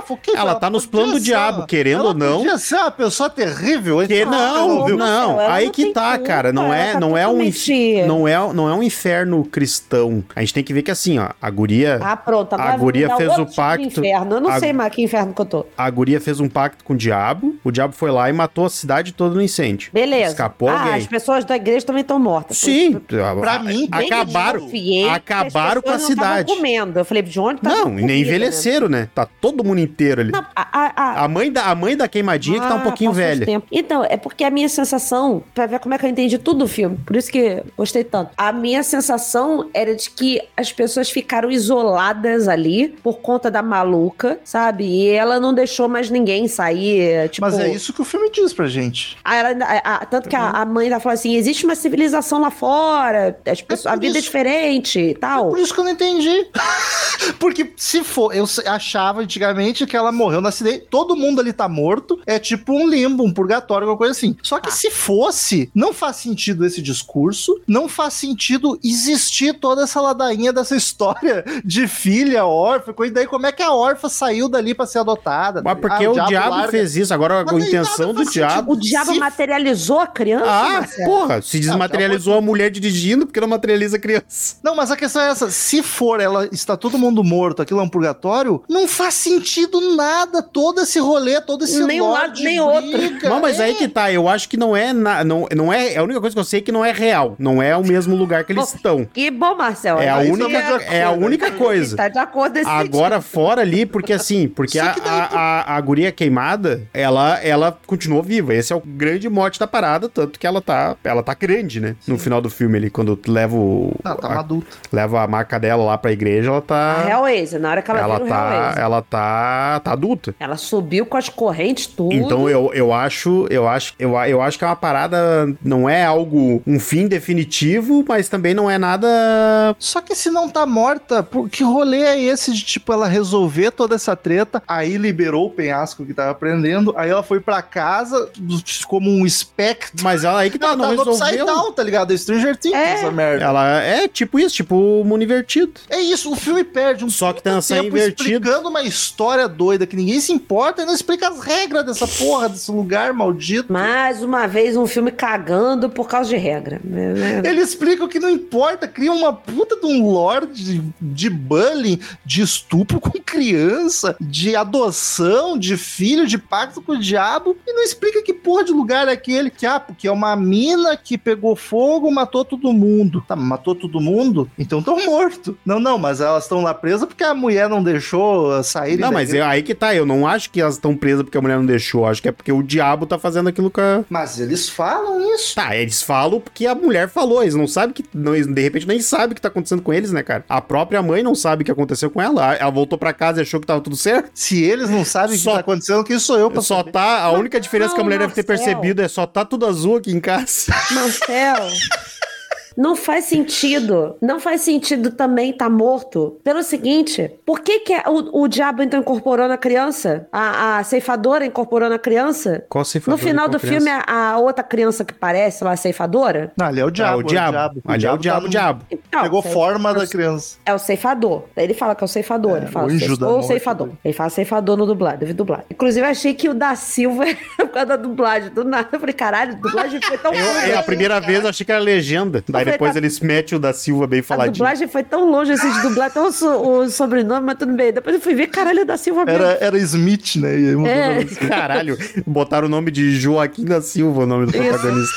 o que Ela tá nos planos do diabo, querendo ela ou não. Podia ser uma pessoa terrível. Que então, não, viu? não, ela aí não que tá, culpa, cara, não é, tá não é um inf- não é, não é um inferno cristão. A gente tem que ver que assim, ó, a guria, Ah, pronto. Agora A guria fez o tipo pacto- Inferno. Eu não a- sei mais que inferno que eu tô. a guria fez um pacto com o diabo, o diabo foi lá e matou a cidade toda no incêndio. Beleza. Escapou ah, alguém. as pessoas da igreja também estão mortas. Sim, Pra mim, Nem acabaram, acabaram com a cidade. comendo. Eu falei, de onde tá Não, e nem comida, né? envelheceram, né? Tá todo mundo inteiro ali. Não, a, a, a, A mãe da, a mãe da queimadinha que tá um Ah, pouquinho velha. tempos. Então, é porque a minha sensação, pra ver como é que eu entendi tudo do filme, por isso que gostei tanto. A minha sensação era de que as pessoas ficaram isoladas ali por conta da maluca, sabe? E ela não deixou mais ninguém sair. Tipo, Mas é isso que o filme diz pra gente. a- ela- a- a- tanto que a, a mãe ainda falou assim: existe uma civilização lá fora, as pessoas- a por vida é isso. diferente e tal. Por isso que eu não entendi. Porque se for, eu achava antigamente que ela morreu no acidente, todo mundo ali tá morto, é tipo um limbo, um purgatório, alguma coisa assim. Só que se fosse, não faz sentido esse discurso, não faz sentido existir toda essa ladainha dessa história de filha órfã, e daí como é que a órfã saiu dali pra ser adotada? Mas porque Ah, o diabo, larga- fez isso. Agora Mas a intenção do diabo. O diabo Se- materializou a criança? Ah, Marcelo? porra, se desmaterializou a mulher dirigindo, porque não materializa a criança. Não, mas a questão é essa: se for ela está todo mundo morto, aquilo é um purgatório, não faz sentido nada. Todo esse rolê, todo esse Nem um lado, nem outro. Não, mas é. aí que tá, eu acho que não é, na- não, não é, é a única coisa que eu sei que não é real, não é o mesmo lugar que eles estão. Que bom, Marcelo. É a única, de é a única coisa. Tá de acordo nesse Agora fora ali, porque assim, porque a, daí, a, a, a guria queimada, ela, ela continuou viva. Esse é o grande mote da parada, tanto que ela tá, ela tá grande, né? No final do filme ali, quando leva o, Ah, tá a, uma adulta. leva a marca dela lá pra igreja, ela A tá, Hellraiser, na hora que ela, ela vira o tá, Hellraiser. ela tá, tá adulta. Ela subiu com as correntes, tudo. Então eu, eu acho, eu acho, eu, a- eu acho que é uma parada, não é algo, um fim definitivo, mas também não é nada. Só que se não tá morta, por que rolê é esse de, tipo, ela resolver toda essa treta, aí liberou o penhasco que tava prendendo, aí ela foi pra casa como um espectro. Mas ela aí que tá, não tava no Upside resolveu. Down, tá ligado? Stranger Things, É. essa merda. Ela é tipo isso, tipo o mundo invertido. É isso, o filme perde um Só que tá tempo invertido. explicando uma história doida que ninguém se importa e não explica as regras dessa porra, desse lugar maldito. Mais uma vez, um filme cagando por causa de regra. É, é. Ele explica o que não importa, cria uma puta de um lore de, de bullying, de estupro com criança, de adoção, de filho, de pacto com o diabo, e não explica que porra de lugar é aquele. Que, ah, porque é uma mina que pegou fogo, matou todo mundo. Tá, matou todo mundo? Então estão mortos. Não, não, mas elas estão lá presas porque a mulher não deixou sair. Não, mas mas é aí que tá. Eu não acho que elas estão presas porque a mulher não deixou. Acho que é porque o diabo tá fazendo aquilo com a. Mas eles falam isso. Tá, eles falam porque a mulher falou. Eles não sabem que. Não, de repente nem sabem o que tá acontecendo com eles, né, cara? A própria mãe não sabe o que aconteceu com ela. Ela voltou pra casa e achou que tava tudo certo. Se eles não sabem o que Só- tá acontecendo, quem sou eu pra Só saber? tá. A única diferença que a mulher deve ter Marcel. percebido é só tá tudo azul aqui em casa. Marcel. Não faz sentido. Não faz sentido também estar morto. Pelo seguinte, por que, que o, o diabo então incorporou na criança? A, a ceifadora incorporou na criança? Qual No final do filme, a, a outra criança que parece lá, a ceifadora, Não, ali é o Ah, diabo. o diabo. Ali é o diabo, tá no- diabo. Não, Pegou é- forma da criança. é o ceifador. Daí ele fala que é o ceifador. É, ele fala o anjo ceif- da ou morte. ceifador. Ele fala ceifador no dublado, deve dublar. Inclusive, eu achei que o da Silva era por causa da dublagem. Do nada, eu falei, caralho, a dublagem foi tão longe. é, a primeira vez eu achei que era legenda. Daí depois tá- eles metem o da Silva bem A faladinho. dublagem foi tão longe assim de dublar até o, so- o sobrenome, mas tudo bem. Depois eu fui ver, caralho, é da Silva mesmo. Era, era Smith, né? É. Caralho, botaram o nome de Joaquim da Silva, o nome do Isso. protagonista.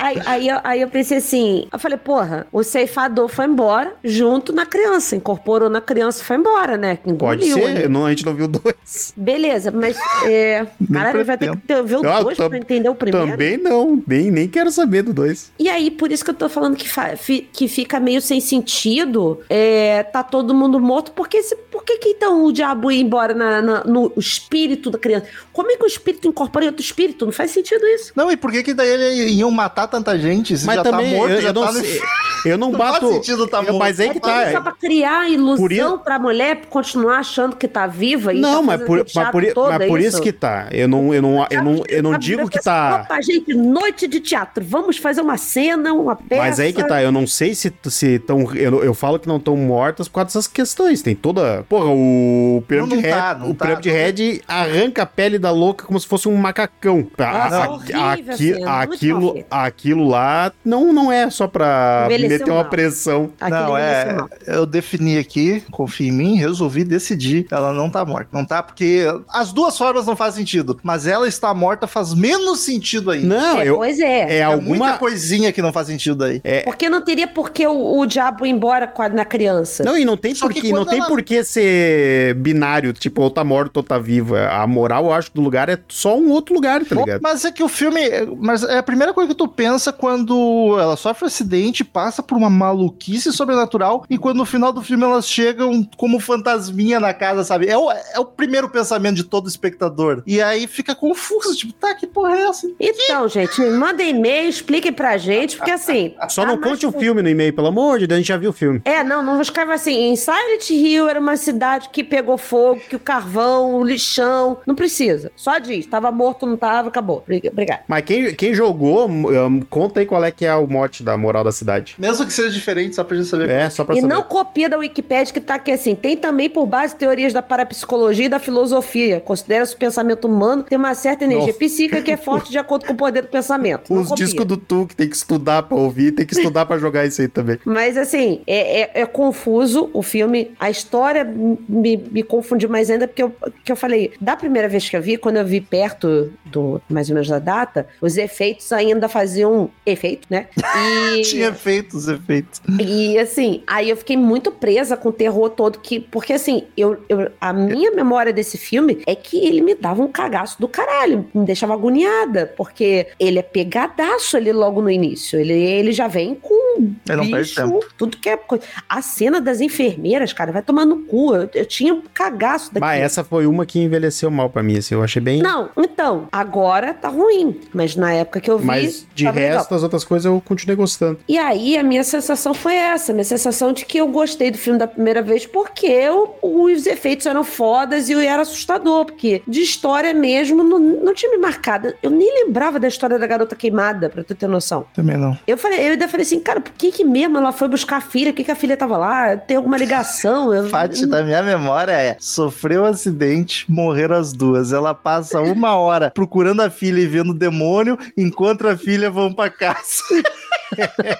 Aí, aí, eu, aí eu pensei assim, eu falei, porra, o ceifador foi embora junto na criança, incorporou na criança e foi embora, né? Pode Engoliu ser, ali. não, a gente não viu dois. Beleza, mas é, caralho, vai ter que ter- ver o Ah, dois pra entender o primeiro. Também não, nem, nem quero saber do dois. E aí, por isso que eu tô falando que, fa- fi- que fica meio sem sentido, é, tá todo mundo morto, porque se, por que que então o diabo ia embora na- na- no espírito da criança? Como é que o espírito incorpora em outro espírito? Não faz sentido isso. Não, e por que que daí ele iam matar tanta gente? Se Mas já também, tá morto, eu, já eu não tá no... sei. Eu não Não bato. faz sentido tá eu- mas aí que Então, só tá. pra criar Por ilusão isso- pra mulher continuar achando que tá viva e Não, tá mas por, mas por, todo, mas é por isso que tá. Eu não, eu não, eu não, eu não digo que tá. Opa, gente, noite de teatro, vamos fazer uma cena, uma peça. Mas aí que tá, eu não sei se se tão, eu, eu falo que não estão mortas por causa dessas questões. Tem toda, porra, o Pyramid Não, não Head, tá, não o tá. Head arranca a pele da louca como se fosse um macacão. Nossa, A- a- horrível aqui- aquilo, aquilo lá não, não é só pra Envelheceu meter uma pressão. Aquele Não, é. Eu defini aqui, confia em mim, resolvi decidir. Ela não tá morta. Não tá, porque as duas formas não fazem sentido. Mas ela está morta faz menos sentido ainda. Não, É, eu pois é. é É alguma muita coisinha que não faz sentido aí. é, Porque não teria por que o, o diabo ir embora na criança. Não, e não tem Só por que que, não tem ela- por que ser binário, tipo, ou tá morto ou tá viva. A moral, eu acho, do lugar é só um outro lugar, tá ligado? Mas é que o filme. Mas é a primeira coisa que tu pensa quando ela sofre um acidente, passa por uma maluquice sobrenatural, e quando no final do filme elas chegam como fantasminha na casa, sabe? É o, é o primeiro pensamento de todo espectador. E aí fica confuso, tipo, tá, que porra é essa? Então, gente, mandem e-mail, expliquem pra gente, porque assim. Só tá não conte o filme no e-mail, pelo amor de Deus, a gente já viu o filme. É, não, não escreva assim. Em Silent Hill era uma cidade que pegou fogo, que o carvão, o lixão. Não precisa. Só diz. Tava morto, não tava, acabou. Briga- Obrigado. Mas quem, quem jogou, um, conta aí qual é que é o mote da moral da cidade. Mesmo que seja diferente, só pra gente saber. É, só pra E saber. não copia da Wikipédia que tá aqui assim. Tem também por base teorias da parapsicologia e da filosofia. Considera-se o pensamento humano ter uma certa energia Nossa. psíquica que é forte de acordo com o poder do pensamento. Os discos do Tu que tem que estudar pra ouvir, tem que estudar pra jogar isso aí também. Mas assim, é, é- é confuso o filme. A história me, me confundiu mais ainda, porque eu, que eu falei, da primeira vez que eu vi, quando eu vi perto do mais ou menos da data, os efeitos ainda faziam efeito, né? E, Tinha feito os efeitos. e assim, aí eu fiquei muito presa com o terror todo, que, porque assim, eu, eu- a minha memória desse filme é que ele me dava um cagaço do caralho, me deixava agoniada, porque ele é pegadaço ali logo no início. Ele, ele já vem com Ele não perde bicho, tempo. tudo que é coisa. A cena das enfermeiras, cara, vai tomar no cu. Eu, eu tinha um cagaço daqui. Mas essa foi uma que envelheceu mal pra mim, assim, eu achei bem... Não, então, agora tá ruim. Mas na época que eu vi. Mas de tava legal. resto, as outras coisas eu continuei gostando. E aí a minha sensação foi essa, minha sensação de que eu gostei do filme da primeira vez porque eu- os efeitos eram fodas e eu era assustador, porque de história mesmo não, não tinha me marcado. Eu nem lembrava da história da garota queimada, pra tu ter noção. Também não. Eu falei, eu ainda falei assim, cara, por que que mesmo ela foi buscar a filha? Por que, que a filha tava lá? Tem alguma ligação? Eu, Fati, da minha memória é: sofreu um acidente, morreram as duas. Ela passa uma hora procurando a filha e vendo o demônio, encontra a filha, vão pra casa.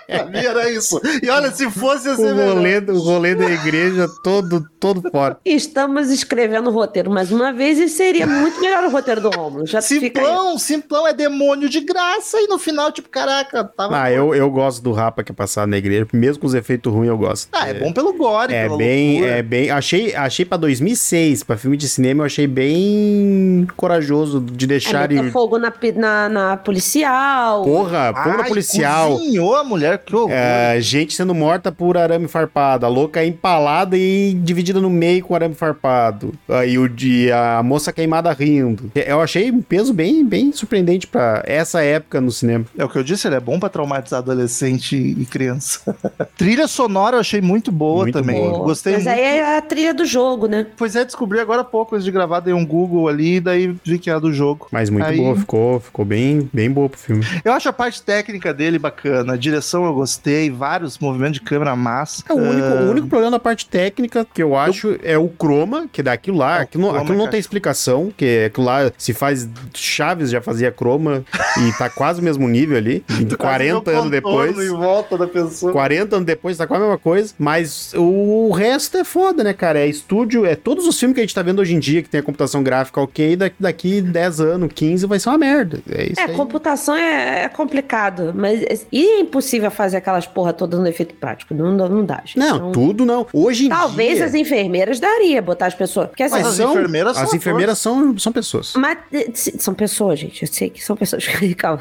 Pra mim era isso. E olha, se fosse assim, O rolê, o rolê da igreja todo, todo fora. Estamos escrevendo o roteiro mais uma vez e seria muito melhor o roteiro do Romulo. Já. Simplão, Simplão é demônio de graça e no final, tipo, caraca, tava. Ah, eu, eu gosto do Rapa que é passado na igreja, mesmo com os efeitos ruins eu gosto. Ah, é bom pelo gore, É bem, loucura. é bem. Achei, achei pra 2006, pra filme de cinema, eu achei bem corajoso de É, deixar. meter fogo na, na, na policial. Porra, porra Ai, policial. Cozinhou a mulher, que horror. É, gente sendo morta por arame farpado, a louca empalada e dividida no meio com arame farpado. Aí o de a moça queimada rindo. Eu achei um peso bem, bem surpreendente pra essa época no cinema. É o que eu disse, ele é bom pra traumatizar adolescente e criança. Trilha sonora eu achei muito boa Muito também. boa. Gostei Mas muito. aí é a trilha do jogo, né? Pois é, descobri agora há pouco antes de gravar, dei um Google ali e daí vi que era do jogo. Mas muito Aí- boa, ficou, ficou bem, bem boa pro filme. Eu acho a parte técnica dele bacana, a direção eu gostei, vários movimentos de câmera massa. É, o, único, Ah, o único problema da parte técnica que eu acho é o chroma, que daquilo lá, É, o aquilo, não- chroma, aquilo não cara. tem explicação, que aquilo lá se faz. Chaves já fazia chroma e tá quase o mesmo nível ali, de 40 anos depois. Em volta da pessoa. 40 anos depois tá com a mesma coisa, mas o resto é foda, né, cara? É estúdio, é todos os filmes que a gente tá vendo hoje em dia que tem a computação gráfica ok, daqui, daqui 10 anos, 15 vai ser uma merda. É isso É, aí. computação é, é complicado, mas e é impossível fazer aquelas porra todas no efeito prático. Não, dá- não dá, gente. Não, Então, tudo não. Hoje em Talvez dia... as enfermeiras daria botar as pessoas. Porque assim, Mas as são, enfermeiras são as enfermeiras são, são pessoas. Mas eh, são pessoas, gente. Eu sei que são pessoas. Calma.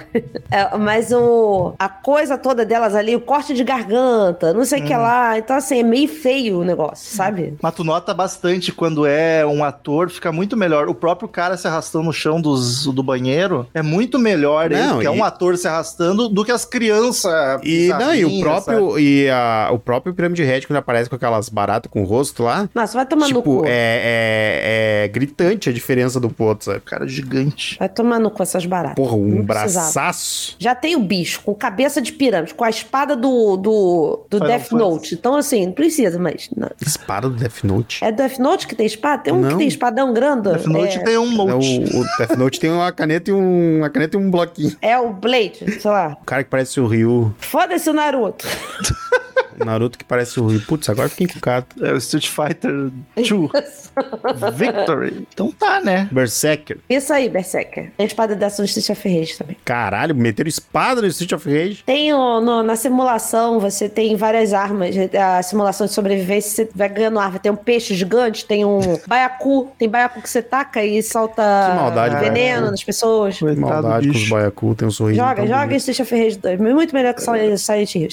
É, mas o, a coisa toda delas ali, o corte de garganta, não sei o que Uhum. lá. Então, assim, é meio feio o negócio, sabe? Mas tu nota bastante quando é um ator, fica muito melhor. O próprio cara se arrastando no chão dos, do banheiro é muito melhor ele, Não, que é um ator se arrastando do que as crianças. E, não, e o bizarrinhas, sabe? próprio, e a, o próprio Pirâmide Red, quando aparece com aquelas baratas com o rosto lá, Nossa, vai tomar no tipo, cu. é, é, é gritante a diferença do outro, sabe? Cara gigante. Vai tomar no cu essas baratas. Porra, um Não braçaço. Já tem o bicho com cabeça de pirâmide, com a espada do, do, do Final Death Fantasy. Note. Então, assim, não precisa, mas. não. Espada do Death Note. É Death Note que tem espada? Tem um Não. que tem espadão grande? Death Note é, tem um É, note. o, o Death Note tem uma caneta e um, uma caneta e um bloquinho. é o Blade, sei lá. O cara que parece o Ryu. Foda-se o Naruto. Naruto que parece o Ryu. Putz, agora fiquei encucado. É o Street Fighter 2 Victory. Então tá, né? Berserker. Isso aí, Berserker. Tem a espada dessa no Street of Rage também. Caralho, meteram espada no Street of Rage. Tem o- no- na simulação, você tem várias armas. A simulação de sobrevivência, você vai ganhando arma. Tem um peixe gigante, tem um baiacu. Tem baiacu que você taca e solta Que maldade, veneno baiacu. nas pessoas. Coitado Maldade do com os bicho. baiacu, tem um sorriso. Joga, joga. Street of Rage 2. Muito melhor que Silent Silent Hill.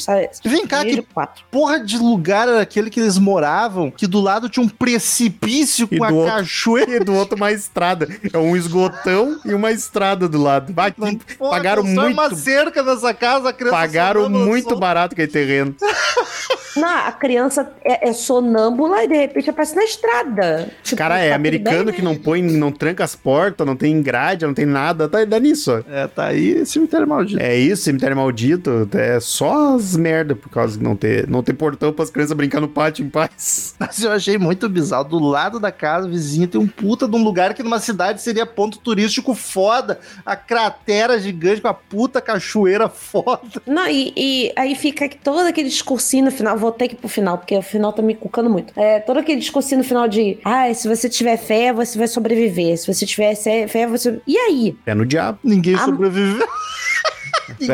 Vem cá, que 4. porra de lugar era aquele que eles moravam, que do lado tinha um precipício E com a outro- cachoeira. E do outro uma estrada. É um esgotão e uma estrada do lado. Vai, que Porra, pagaram muito. uma cerca nessa casa, a criança Pagaram muito solta. barato aquele terreno. Não, a criança é, é sonâmbula e de repente aparece na estrada. Tipo, Cara, é tá americano bem, que né? não põe, não tranca as portas, não tem grade, não tem nada. Tá dá nisso, ó. É, tá aí cemitério maldito. É isso, cemitério maldito. É só as merda por causa de não ter, não ter portão pras crianças brincar no pátio em paz. Mas eu achei muito bizarro. Do lado da casa vizinha tem um puta de um lugar que numa cidade seria ponto turístico foda. A cratera gigante com a puta cachoeira foda. Não, e, e aí fica todo aquele discursinho no final. Vou ter que ir pro final, porque o final tá me cucando muito. É, todo aquele discursinho no final de: ah, se você tiver fé, você vai sobreviver. Se você tiver fé, fé, você. E aí? É no diabo. Ninguém A- sobreviveu.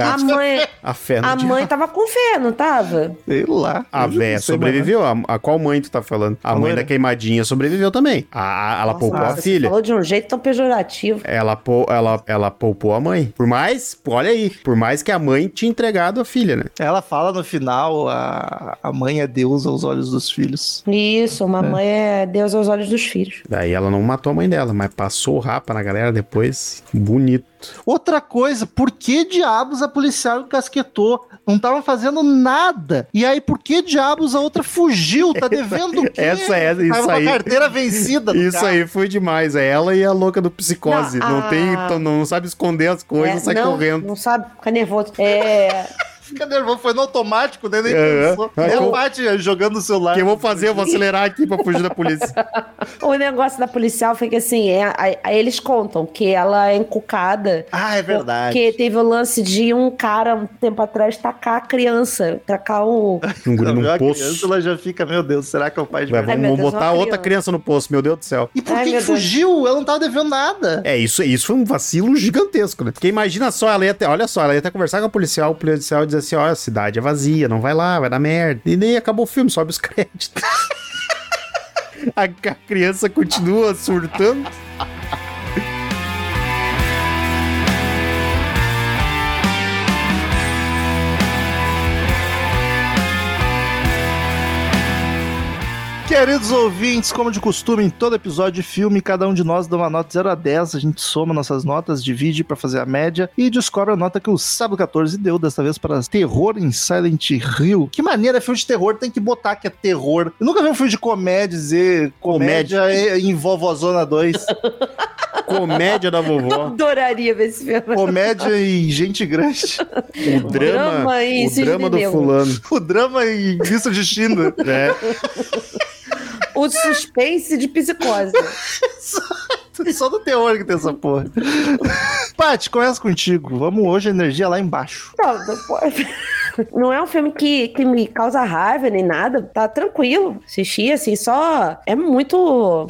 A mãe, A fé a mãe tava com fé, não tava? Sei lá. A véia sei, sobreviveu. A, a qual mãe tu tá falando? A, A mãe da queimadinha sobreviveu também. A, a- ela Nossa, poupou a você filha. falou de um jeito tão pejorativo. Ela, pou- ela, ela poupou a mãe. Por mais, olha aí, por mais que a mãe tinha entregado a filha, né? Ela fala no final, a, a mãe é Deus aos olhos dos filhos. Isso, uma mãe é Deus aos olhos dos filhos. Daí ela não matou a mãe dela, mas passou o rapa na galera depois. Bonito. Outra coisa, por que diabos a policial encasquetou? Não tava fazendo nada. E aí, por que diabos a outra fugiu? Tá devendo o quê? Essa é- isso Tava aí. a carteira vencida. Isso carro. aí foi demais. É ela e a louca do psicose. Não, Não, a- tem, então não sabe esconder as coisas, É, sai não, correndo. Não sabe, fica nervoso. É. Fica nervoso, foi no automático, né? Nem É, pensou. é. Eu- o Paty jogando o celular. O que eu vou fazer? Eu vou acelerar aqui pra fugir da polícia. O negócio da policial foi que assim, é, eles contam que ela é encucada. Ah, é verdade. Porque teve o lance de um cara, um tempo atrás, tacar a criança, tacar o. Um guri num a poço. criança, ela já fica, meu Deus, será que é o pai de Vai, vamos Deus, botar outra criança. criança no poço, meu Deus do céu. E por Ai, que, que Deus. fugiu? Ela não tava devendo nada. É, isso, isso foi um vacilo gigantesco, né? Porque imagina só, ela ia até, olha só, ela ia até conversar com a policial, o policial ia dizer assim, olha, a cidade é vazia, não vai lá, vai dar merda. E nem acabou o filme, sobe os créditos. a criança continua surtando. Queridos ouvintes, como de costume, em todo episódio de filme, cada um de nós dá uma nota de 0 a 10. A gente soma nossas notas, divide pra fazer a média e descobre a nota que o Sábado 14 deu, dessa vez para Terror em Silent Hill. Que maneira, é filme de terror, tem que botar que é terror. Eu nunca vi um filme de comédia dizer comédia, é- em Vovozona 2. Comédia da vovó. Adoraria ver esse filme. comédia em gente grande. O drama, drama o drama do fulano. O drama em Vista de China. É. O suspense de psicose. Só do terror que tem essa porra. Paty, começa contigo. Vamos hoje, a energia lá embaixo. Não, não é um filme que, que me causa raiva nem nada. Tá tranquilo. Assistir, assim, só. É muito.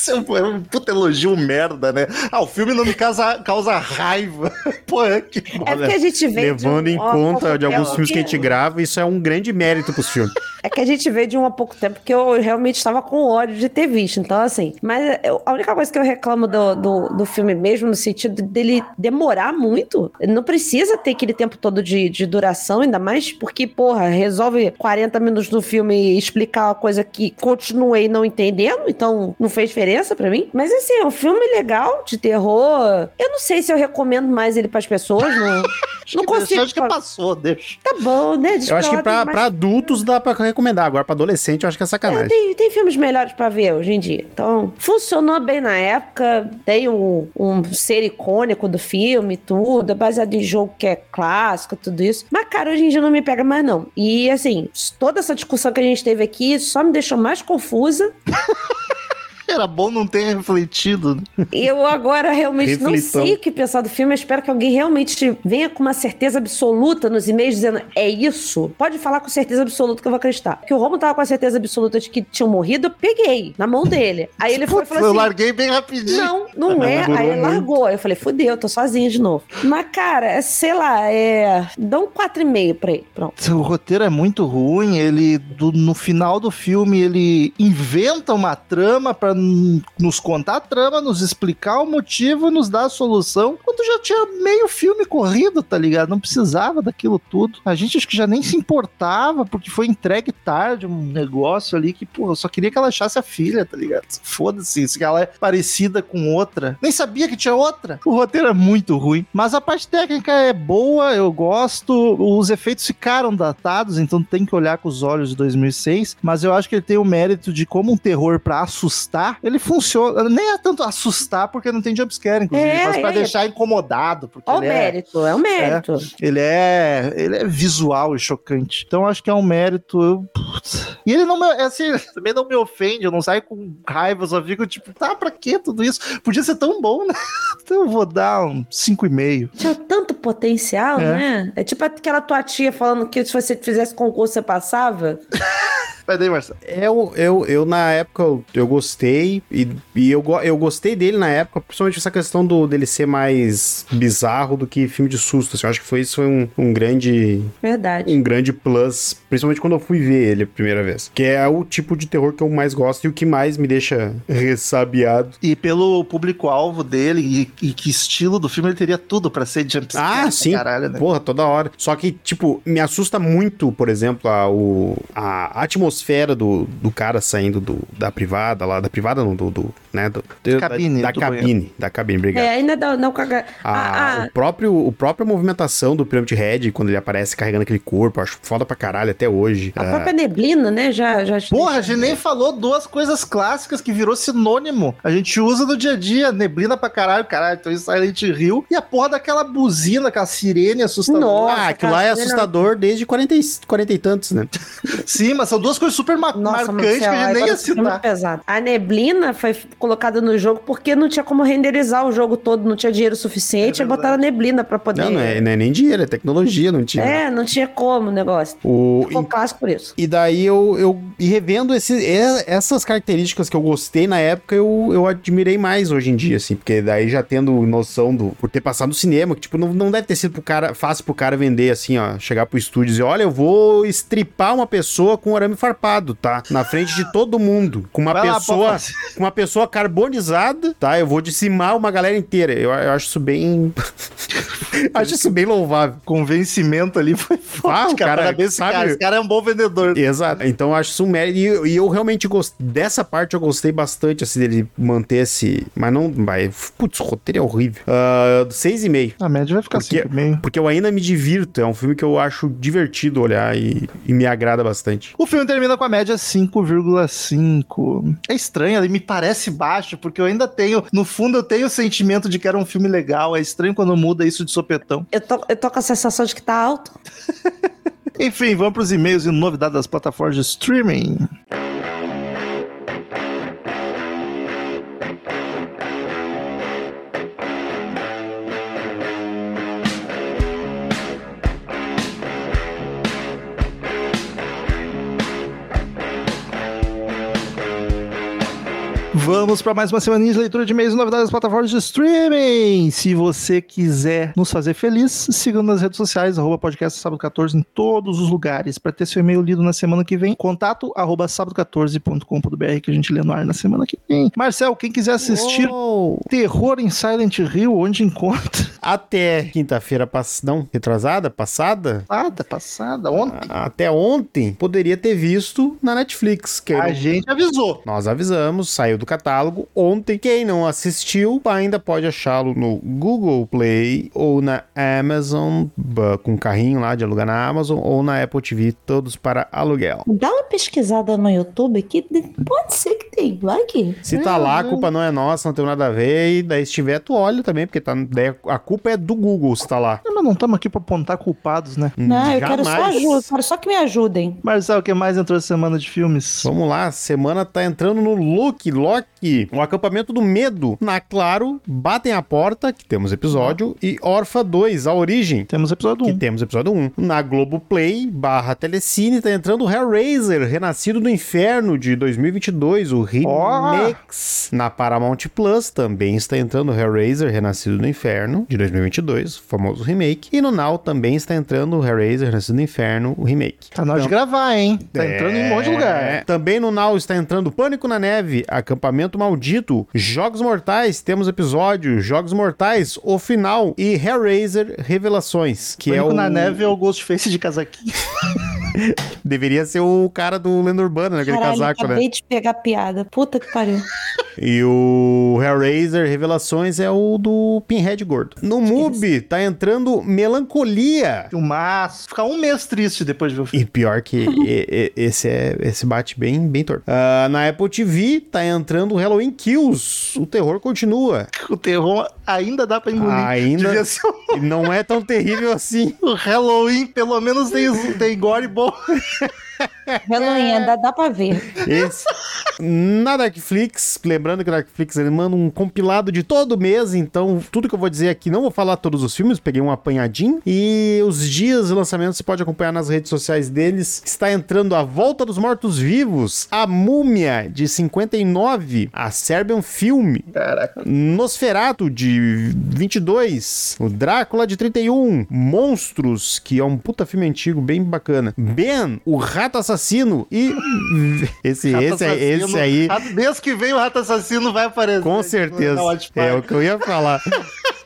Isso é um, é um puta elogio merda, né? Ah, o filme não me causa, causa raiva. Porra, que É porque a gente vê. Levando de um- em conta de alguns filmes que a gente grava, isso é um grande mérito pros filmes. É que a gente vê de um há pouco tempo que eu realmente estava com ódio de ter visto. Então, assim. Mas eu- a única coisa que eu reclamo do, do, do filme mesmo, no sentido dele demorar muito, não precisa ter aquele tempo todo de, de duração, ainda mais porque, porra, resolve 40 minutos do filme explicar uma coisa que continuei não entendendo, então não fez diferença pra mim. Mas, assim, é um filme legal, de terror. Eu não sei se eu recomendo mais ele pras pessoas, não, não consigo. Acho que passou, deixa. Tá bom, né? Deixa Eu acho que pra, mais pra adultos dá pra recomendar. Agora, pra adolescente, eu acho que é é, sacanagem. tem, tem filmes melhores pra ver hoje em dia. Então, funcionou bem na época. Tem um, um ser icônico do filme, tudo. É baseado em jogo que é clássico, tudo isso. Mas, cara, hoje em dia não me pega mais, não. E, assim, toda essa discussão que a gente teve aqui só me deixou mais confusa. Era bom não ter refletido. eu agora realmente não sei o que pensar do filme. Eu espero que alguém realmente venha com uma certeza absoluta nos e-mails dizendo é isso. Pode falar com certeza absoluta que eu vou acreditar. Porque o Romo tava com a certeza absoluta de que tinham morrido, eu peguei na mão dele. Aí ele foi e falou eu assim: larguei bem rapidinho. Não, não é. Aí ele largou. Aí eu falei, fudeu, tô sozinha de novo. Mas, cara, é, sei lá, é. Dá um 4,5 pra ele. Pronto. O roteiro é muito ruim, ele do- no final do filme ele inventa uma trama pra nos contar a trama, nos explicar o motivo, nos dar a solução, quando já tinha meio filme corrido, tá ligado? Não precisava daquilo tudo. A gente acho que já nem se importava, porque foi entregue tarde um negócio ali que, pô, eu só queria que ela achasse a filha, tá ligado? Foda-se, se ela é parecida com outra. Nem sabia que tinha outra. O roteiro é muito ruim, mas a parte técnica é boa, eu gosto. Os efeitos ficaram datados, então tem que olhar com os olhos de 2006, mas eu acho que ele tem o mérito de como um terror pra assustar, ele funciona, nem é tanto assustar porque não tem jumpscare, inclusive, É, mas pra é. deixar incomodado, porque Ó o ele é, mérito, é o mérito. ele é, ele é visual e chocante. Então acho que é um mérito. eu-. E ele não me, é assim, também não me ofende, eu não saio com raiva, eu só fico tipo, tá, pra que tudo isso? Podia ser tão bom, né? Então eu vou dar um 5,5. Tinha tanto potencial, É. né? É tipo aquela tua tia falando que se você fizesse concurso você passava. Vai daí, Marcelo. Eu, eu, eu na época, eu, eu gostei, e, e eu, eu gostei dele na época, principalmente essa questão do, dele ser mais bizarro do que filme de susto. assim, eu acho que foi, isso foi um, um grande Verdade. um grande plus, principalmente quando eu fui ver ele a primeira vez. Que é o tipo de terror que eu mais gosto e o que mais me deixa ressabiado. E pelo público-alvo dele e, e que estilo do filme, ele teria tudo pra ser jumpscare. Ah, sim. Caralho, né? Porra, toda hora. Só que, tipo, me assusta muito, por exemplo, a, o, a atmosfera atmosfera do, do cara saindo do, da privada lá, da privada não, do, do né, do, da, Cabine, da, do cabine, da cabine, obrigado. É, ainda não, não caga. A, Ah, ah, o próprio, o própria movimentação do Pyramid Head, quando ele aparece carregando aquele corpo, acho foda pra caralho até hoje. a Ah, própria neblina, né? Já, já Porra, a gente nem falou duas coisas clássicas que virou sinônimo. A gente usa no dia a dia, neblina pra caralho, caralho, então isso Silent Hill. E a porra daquela buzina, aquela sirene assustadora. Nossa, ah, aquilo lá é assustador desde 40, e- 40 e tantos, né? Sim, mas são duas coisas super ma Nossa, marcantes que a gente nem ia muito citar. pesado. A neblina foi colocada no jogo porque não tinha como renderizar o jogo todo, não tinha dinheiro suficiente, É botaram a neblina pra poder. Não, não é, não é nem dinheiro, é tecnologia, não tinha. É, não tinha como o negócio. O, Ficou clássico por isso. E daí eu, eu e revendo esse, essas características que eu gostei na época, eu, eu admirei mais hoje em dia, assim, porque daí já tendo noção do. Por ter passado no cinema, que, tipo, não, não deve ter sido pro cara, fácil pro cara vender, assim, ó, chegar pro estúdio e dizer: olha, eu vou estripar uma pessoa com arame farpado, tá? Na frente de todo mundo. Com uma Vai lá, pessoa. fazer. com uma pessoa carbonizada, tá? Eu vou dizimar uma galera inteira. Eu, eu acho isso bem. acho isso bem louvável. Convencimento ali foi forte, Ah, o cara. Parabéns, sabe- cara. Esse cara é um bom vendedor. Exato. Então eu acho isso um mérito. E, eu- e eu realmente gostei. Dessa parte eu gostei bastante, assim, dele manter esse. Mas não. Vai. Putz, o roteiro é horrível. Ah, seis e meio. A média vai ficar Porque, 5,5. porque eu ainda me divirto. É um filme que eu acho divertido olhar e, e me agrada bastante. O filme termina com a média 5,5. É estranho, ele me parece baixo, porque eu ainda tenho, no fundo, eu tenho o sentimento de que era um filme legal. É estranho quando muda isso de sopetão. Eu tô, eu tô com a sensação de que tá alto. Enfim, vamos para os e-mails e novidades das plataformas de streaming. Vamos para mais uma semaninha de leitura de e-mails e novidades das plataformas de streaming. Se você quiser nos fazer feliz, siga nas redes sociais, arroba podcast sábado 14 em todos os lugares. Para ter seu e-mail lido na semana que vem, contato arroba sábado14.com.br que a gente lê no ar na semana que vem. Marcel, quem quiser assistir Uou! Terror em Silent Hill, onde encontra? Até quinta-feira passada. Não, retrasada? Passada? Passada, passada, ontem. Até ontem poderia ter visto na Netflix. Que A gente avisou. Nós avisamos, saiu do catálogo ontem. Quem não assistiu ainda pode achá-lo no Google Play ou na Amazon, com carrinho lá de alugar na Amazon ou na Apple TV, todos para aluguel. Dá uma pesquisada no YouTube que de- pode ser que tem, vai que. Se tá lá, a culpa não é nossa, não tem nada a ver. E daí, se tiver, tu olha também, porque tá, a culpa é do Google se tá lá. Não, mas não estamos aqui para apontar culpados, né? Não, eu quero só Jamais. ajuda, quero só que me ajudem. Marcel, o que mais entrou essa semana de filmes? Vamos lá, semana tá entrando no Loki, O acampamento do medo. Na Claro, Batem a Porta, que temos episódio, e Orfa 2, a origem. Temos episódio Que 1. temos episódio 1. Na Globoplay, barra Telecine, tá entrando Hellraiser, Renascido do Inferno, de 2022, o Remix. Na Paramount Plus, também está entrando Hellraiser, Renascido do Inferno, de 2022, o famoso remake. E no Now também está entrando Hellraiser, Renascido do Inferno, o remake. Tá na hora de gravar, hein? Tá entrando em um monte de É. lugar. Também no Now está entrando Pânico na Neve, Acampamento Maldito, Jogos Mortais, temos episódio, Jogos Mortais, O Final e Hellraiser Revelações, que Pânico é o... na neve é o Ghostface de casaquinho. Deveria ser o cara do Lenda Urbana, né? aquele Caralho, casaco, acabei né? de pegar piada. Puta que pariu. E o Hellraiser Revelações é o do Pinhead Gordo. No MUBI tá entrando Melancolia. Filmaço. Ficar um mês triste depois de ver o filme. E pior que e- e- esse é esse bate bem bem torto. Ah, na Apple TV tá entrando Halloween Kills. O terror continua. O terror ainda dá pra engolir. Ainda- Devia ser não é tão terrível assim. o Halloween, pelo menos tem, tem gore bom. table. Halloween, dá, dá pra ver. Esse. Na Netflix, lembrando que a Netflix ele manda um compilado de todo mês, então tudo que eu vou dizer aqui, não vou falar todos os filmes, peguei um apanhadinho. E os dias de lançamento você pode acompanhar nas redes sociais deles. Está entrando A Volta dos Mortos Vivos, A Múmia, de 59, a Serbian Filme, Caraca. Nosferatu de 22, o Drácula de 31, Monstros, que é um puta filme antigo bem bacana, Ben, o Rato Assassino e esse Rato esse, Assassino. esse aí Rato- Mês que vem o Rato Assassino vai aparecer. com certeza é o que eu ia falar.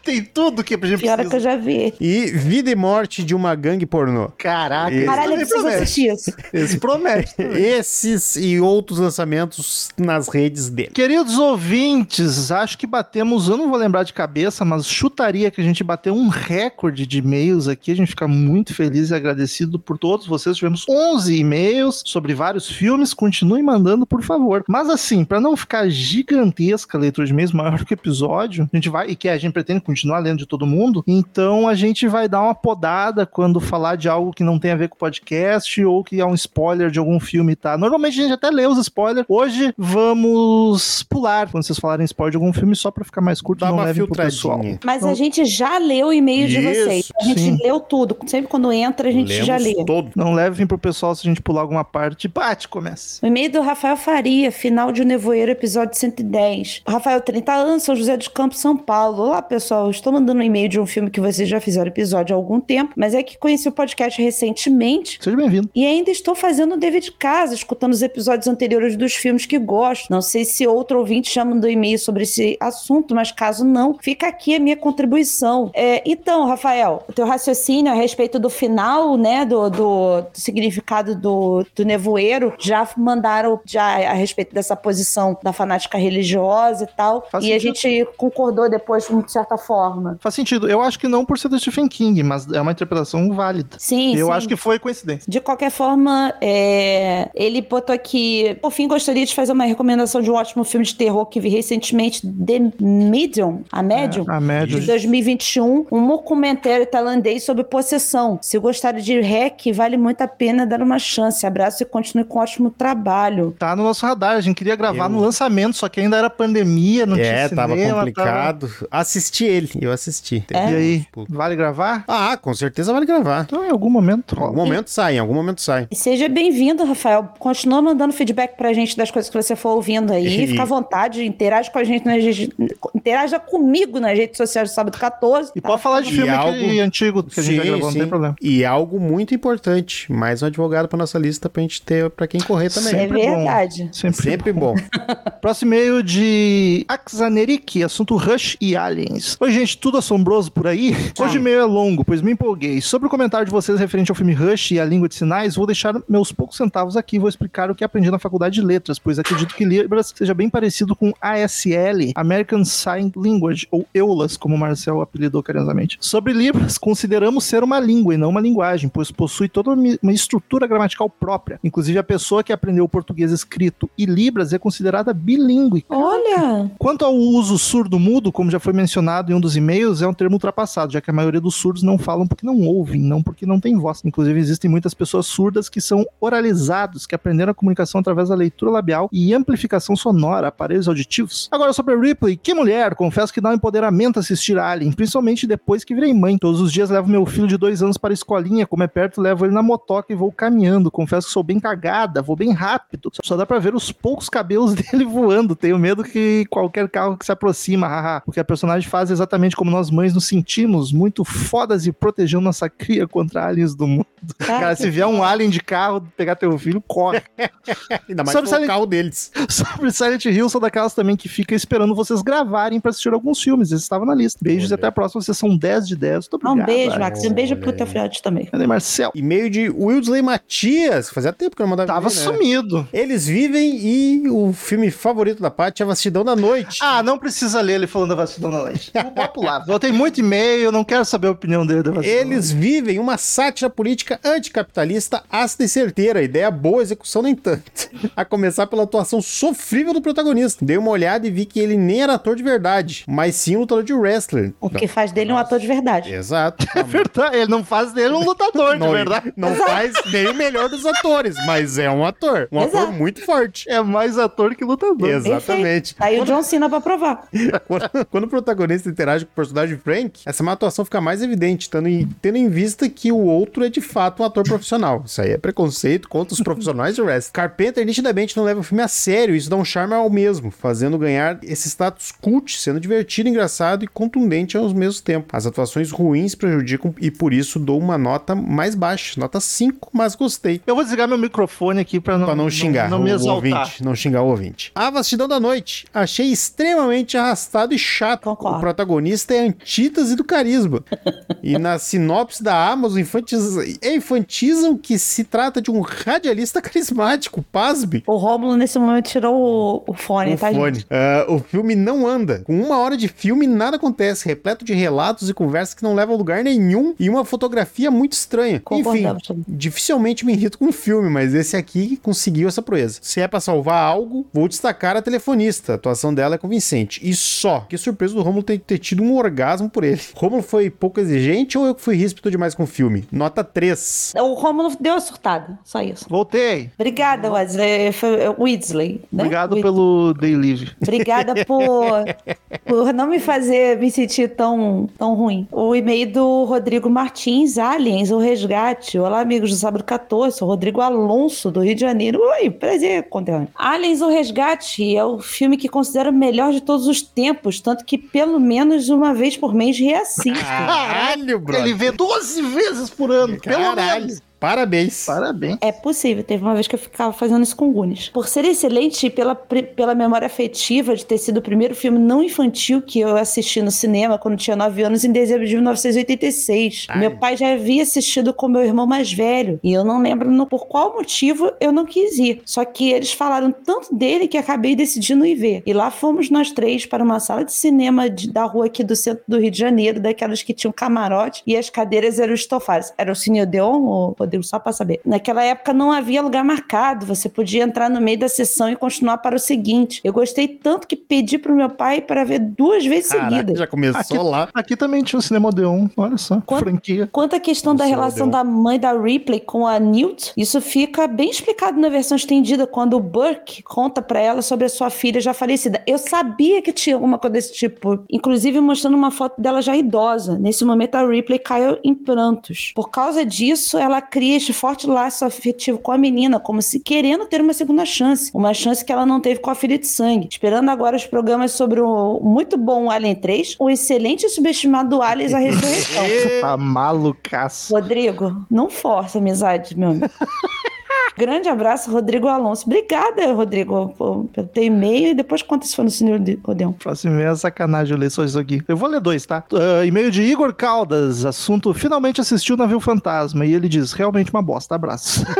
Tem tudo que a gente Pior é que eu precisa. já vi. E Vida e Morte de uma Gangue Pornô. Caraca, Esse Caralho, eu preciso promete. assistir isso. Esse promete. Esses e outros lançamentos nas redes dele. Queridos ouvintes, acho que batemos, eu não vou lembrar de cabeça, mas chutaria que a gente bateu um recorde de e-mails aqui. A gente fica muito feliz e agradecido por todos vocês. Tivemos 11 e-mails sobre vários filmes. Continuem mandando, por favor. Mas assim, para não ficar gigantesca a leitura de e-mails, maior que o episódio, a gente vai, e que a gente pretende continuar lendo de todo mundo, então a gente vai dar uma podada quando falar de algo que não tem a ver com o podcast ou que é um spoiler de algum filme, tá? Normalmente a gente até lê os spoilers. Hoje vamos pular quando vocês falarem spoiler de algum filme só pra ficar mais curto Dá não uma levem pro pessoal. Mas Então- a gente já leu o e-mail de Isso, vocês. A gente sim. leu tudo. Sempre quando entra, a gente já lê. Lemos todo. Não levem pro pessoal se a gente pular alguma parte. Bate, comece. O e-mail do Rafael Faria, final de O Nevoeiro, episódio 110. Rafael, 30 anos, São José dos Campos, São Paulo. Olá, pessoal. Estou mandando um e-mail de um filme que vocês já fizeram episódio há algum tempo, mas é que conheci o podcast recentemente Seja bem-vindo. e ainda estou fazendo o dever de casa, escutando os episódios anteriores dos filmes que gosto. Não sei se outro ouvinte chama do e-mail sobre esse assunto, mas caso não, fica aqui a minha contribuição. É, então, Rafael, o teu raciocínio a respeito do final, né, do, do- do significado do, do nevoeiro, já mandaram já a respeito dessa posição da fanática religiosa e tal, Faz e a sentido. gente concordou depois de certa forma. Faz sentido. Eu acho que não por ser do Stephen King, mas é uma interpretação válida. Sim, Eu sim. acho que foi coincidência. De qualquer forma, é, ele botou aqui. Por fim, gostaria de fazer uma recomendação de um ótimo filme de terror que vi recentemente, The Medium, a Medium. A média. De 2021, um documentário tailandês sobre possessão. Se gostarem de REC, vale muito a pena dar uma chance. Abraço e continue com um ótimo trabalho. Tá no nosso radar. A gente queria gravar Eu- no lançamento, só que ainda era pandemia, não É, tinha tava cinema, complicado. Assisti ele, eu assisti. tava- E aí, vale gravar? Ah, com certeza vale gravar. Então, em algum momento. Em algum momento sai, em algum momento sai. E seja bem-vindo, Rafael. Continua mandando feedback pra gente das coisas que você for ouvindo aí. E- Fica à vontade, interage com a gente nas redes. Interaja comigo nas redes sociais do Sábado 14. E tá? pode falar de E filme algo- aquele antigo que a gente já Sim, gravou, não sim. tem problema. E algo muito importante, mais um advogado pra nossa lista pra gente ter pra quem correr também. É sempre bom. verdade. Sempre. Sempre bom. Próximo e-mail de Axanerik, assunto Rush e Aliens. Oi, gente, tudo assombroso por aí? Hoje o e-mail é longo, pois me empolguei. Sobre o comentário de vocês referente ao filme Rush e a língua de sinais, vou deixar meus poucos centavos aqui e vou explicar o que aprendi na faculdade de letras, pois acredito que Libras seja bem parecido com ASL, American Sign Language, ou EULAS, como o Marcel apelidou carinhosamente. Sobre Libras, consideramos ser uma língua e não uma linguagem, pois possui toda uma uma estrutura gramatical própria. Inclusive, a pessoa que aprendeu o português escrito e Libras é considerada bilíngue. Olha, Quanto ao uso surdo-mudo, como já foi mencionado em um dos e-mails, é um termo ultrapassado, já que a maioria dos surdos não falam porque não ouvem, não porque não tem voz. Inclusive, existem muitas pessoas surdas que são oralizados, que aprenderam a comunicação através da leitura labial e amplificação sonora, aparelhos auditivos. Agora, sobre a Ripley, que mulher! Confesso que dá um empoderamento assistir Alien, principalmente depois que virei mãe. Todos os dias levo meu filho de dois anos para a escolinha, como é perto, levo ele na motoca e vou caminhando. Confesso que sou bem cagada, vou bem rápido. Só dá pra ver os poucos cabelos dele voando. Tenho medo que qualquer carro que se aproxima, haha. Porque a personagem faz exatamente como nós mães nos sentimos, muito fodas e protegendo nossa cria contra aliens do mundo. Cara, se vier um alien de carro pegar teu filho, corre. Ainda mais Sobre Silent- carro deles. Sobre Silent Hill, sou daquelas também que fica esperando vocês gravarem pra assistir alguns filmes. Esse estava na lista. Beijos e Olha. até a próxima. Vocês são 10 de 10. Muito obrigado. um beijo. Max. Um beijo pro teu filhote também. Cadê Marcel? E-mail de Wildsley Matias. Fazia tempo que eu não mandava Tava e-mail, né? sumido. Eles vivem e o filme favorito da Paty é Vastidão da Noite. Ah, não precisa ler ele falando da vacina na leite. Vou pular. Eu tenho muito e-mail, eu não quero saber a opinião dele. Eles vivem uma sátira política anticapitalista ácida e certeira, ideia boa, execução nem tanto. A começar pela atuação sofrível do protagonista. Dei uma olhada e vi que ele nem era ator de verdade, mas sim um lutador de wrestler. O que faz dele um ator de verdade. Exato. É verdade, ele não faz dele um lutador, de Não, verdade. não faz nem o melhor dos atores, mas é um ator. Um ator Exato. muito forte. É mais ator que lutador. Exatamente. Aí o John Cena pra provar. Quando, quando o protagonista interage com o personagem Frank, essa má atuação fica mais evidente, tendo em, tendo em vista que o outro é de fato um ator profissional. Isso aí é preconceito contra os profissionais de wrestling. Carpenter nitidamente não leva o filme a sério, isso dá um charme ao mesmo, fazendo ganhar esse status cult, sendo divertido, engraçado e contundente ao mesmo tempo. As atuações ruins prejudicam e por isso dou uma nota mais baixa, nota 5, mas gostei. Eu vou desligar meu microfone aqui pra não, Pra não xingar não, me o ouvinte, não xingar o ouvinte. A Vastidão da Noite. Achei extremamente arrastado e chato Concordo. o protagonista é a antítese do carisma. e na sinopse da Amazon infantizam, enfatizam que se trata de um radialista carismático, pasme. O Rômulo, nesse momento, tirou o, o fone, O tá, fone. gente? Ah, o filme não anda. Com uma hora de filme, nada acontece. Repleto de relatos e conversas que não levam a lugar nenhum e uma fotografia muito estranha. Enfim, dificilmente me irrito com um filme, mas esse aqui conseguiu essa proeza. Se é pra salvar algo, vou destacar a telefonista. A atuação dela é convincente. E só. Que surpresa do Romulo ter, ter tido um orgasmo por ele. Romulo foi pouco exigente ou eu que fui ríspido demais com o filme? Nota 3. O Rômulo deu a surtada, só isso. Voltei. Obrigada, Wesley. Foi- Weasley. Né? Obrigado Weasley. pelo Day Live. Obrigada por, por não me fazer me sentir tão, tão ruim. O e-mail do Rodrigo Martins, Aliens, o Resgate. Olá, amigos do Sábado 14. Sou Rodrigo Alonso, do Rio de Janeiro. Oi, prazer, conterrâneo. Aliens, o Resgate é o filme que considero o melhor de todos os tempos, tanto que pelo menos uma vez por mês reassisto. Caralho, brother. Ele vê 12 vezes por ano, pelo Caralho. menos. Parabéns. Parabéns. É possível, teve uma vez que eu ficava fazendo isso com Goonies. Por ser excelente e pela, pela memória afetiva de ter sido o primeiro filme não infantil que eu assisti no cinema quando tinha 9 anos, em dezembro de 1986. Ai. Meu pai já havia assistido com meu irmão mais velho e eu não lembro no- por qual motivo eu não quis ir. Só que eles falaram tanto dele que acabei decidindo ir ver. E lá fomos nós três para uma sala de cinema de- da rua aqui do centro do Rio de Janeiro, daquelas que tinham camarote e as cadeiras eram estofadas. Era o Cine Odeon, ou Rodrigo, só para saber. Naquela época não havia lugar marcado, você podia entrar no meio da sessão e continuar para o seguinte. Eu gostei tanto que pedi pro meu pai para ver duas vezes Caraca, seguidas. já começou Aqui- lá. Aqui também tinha o Cinema Odeon, olha só, Quanto- franquia. Quanto à questão da relação deu. da mãe da Ripley com a Newt, isso fica bem explicado na versão estendida, quando o Burke conta pra ela sobre a sua filha já falecida. Eu sabia que tinha alguma coisa desse tipo, inclusive mostrando uma foto dela já idosa. Nesse momento, a Ripley caiu em prantos. Por causa disso, ela cria este forte laço afetivo com a menina, como se querendo ter uma segunda chance. Uma chance que ela não teve com a filha de sangue. Esperando agora os programas sobre o muito bom Alien 3, o excelente e subestimado Aliens a Ressurreição. Tá malucaço. Rodrigo, não força amizade, meu amigo. Grande abraço, Rodrigo Alonso. Obrigada, Rodrigo, pelo teu e-mail e depois conta se for no Senhor de Odeon. Próximo e-mail é sacanagem eu ler só isso aqui. Eu vou ler dois, tá? Ah, e-mail de Igor Caldas, assunto finalmente assistiu Navio Fantasma. E ele diz, realmente uma bosta, abraço.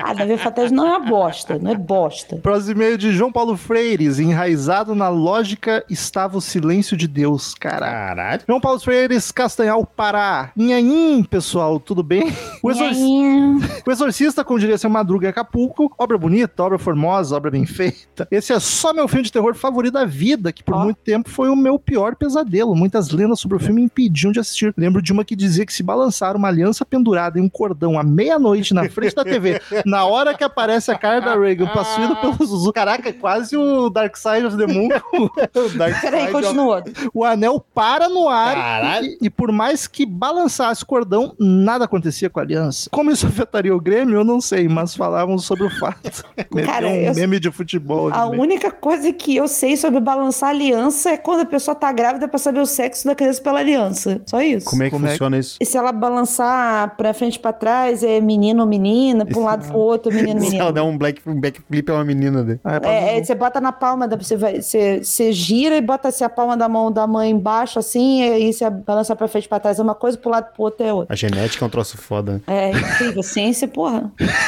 Ah, Davi Fataz não é uma bosta, não é bosta. Próximo e-mail de João Paulo Freires, enraizado na lógica estava o silêncio de Deus, caraca. Caralho. João Paulo Freires, Castanhal, Pará. Inhaim, pessoal, tudo bem? O, exorci- o Exorcista, como diria seu Madruga em Acapulco, obra bonita, obra formosa, obra bem feita. Esse é só meu filme de terror favorito da vida, que por Ó. muito tempo foi o meu pior pesadelo. Muitas lendas sobre o filme me impediam de assistir. Lembro de uma que dizia que se balançar uma aliança pendurada em um cordão à meia-noite na frente da TV, na hora que aparece a cara da Reagan possuída pelo Zuzu. Caraca, é quase o Dark Side of the Moon. Peraí, continua. o anel para no ar e, e por mais que balançasse o cordão, nada acontecia com a aliança. Como isso afetaria o Grêmio, eu não sei, mas falavam sobre o fato. Cara, um eu- meme de futebol. A única coisa que eu sei sobre balançar aliança é quando a pessoa tá grávida pra saber o sexo da criança pela aliança. Só isso. Como é que Como é funciona isso? E se ela balançar pra frente e pra trás, é menino ou menina, pra um lado e pro outro, menino, Se ela menino. der um, black, um backflip é uma menina dele. Ah, é É, é, você bota na palma, da, você, vai, você, você gira e bota assim, a palma da mão da mãe embaixo, assim, e aí você balança pra frente e pra trás é uma coisa, pro lado e pro outro é outra. A genética é um troço foda. É incrível, ciência, porra.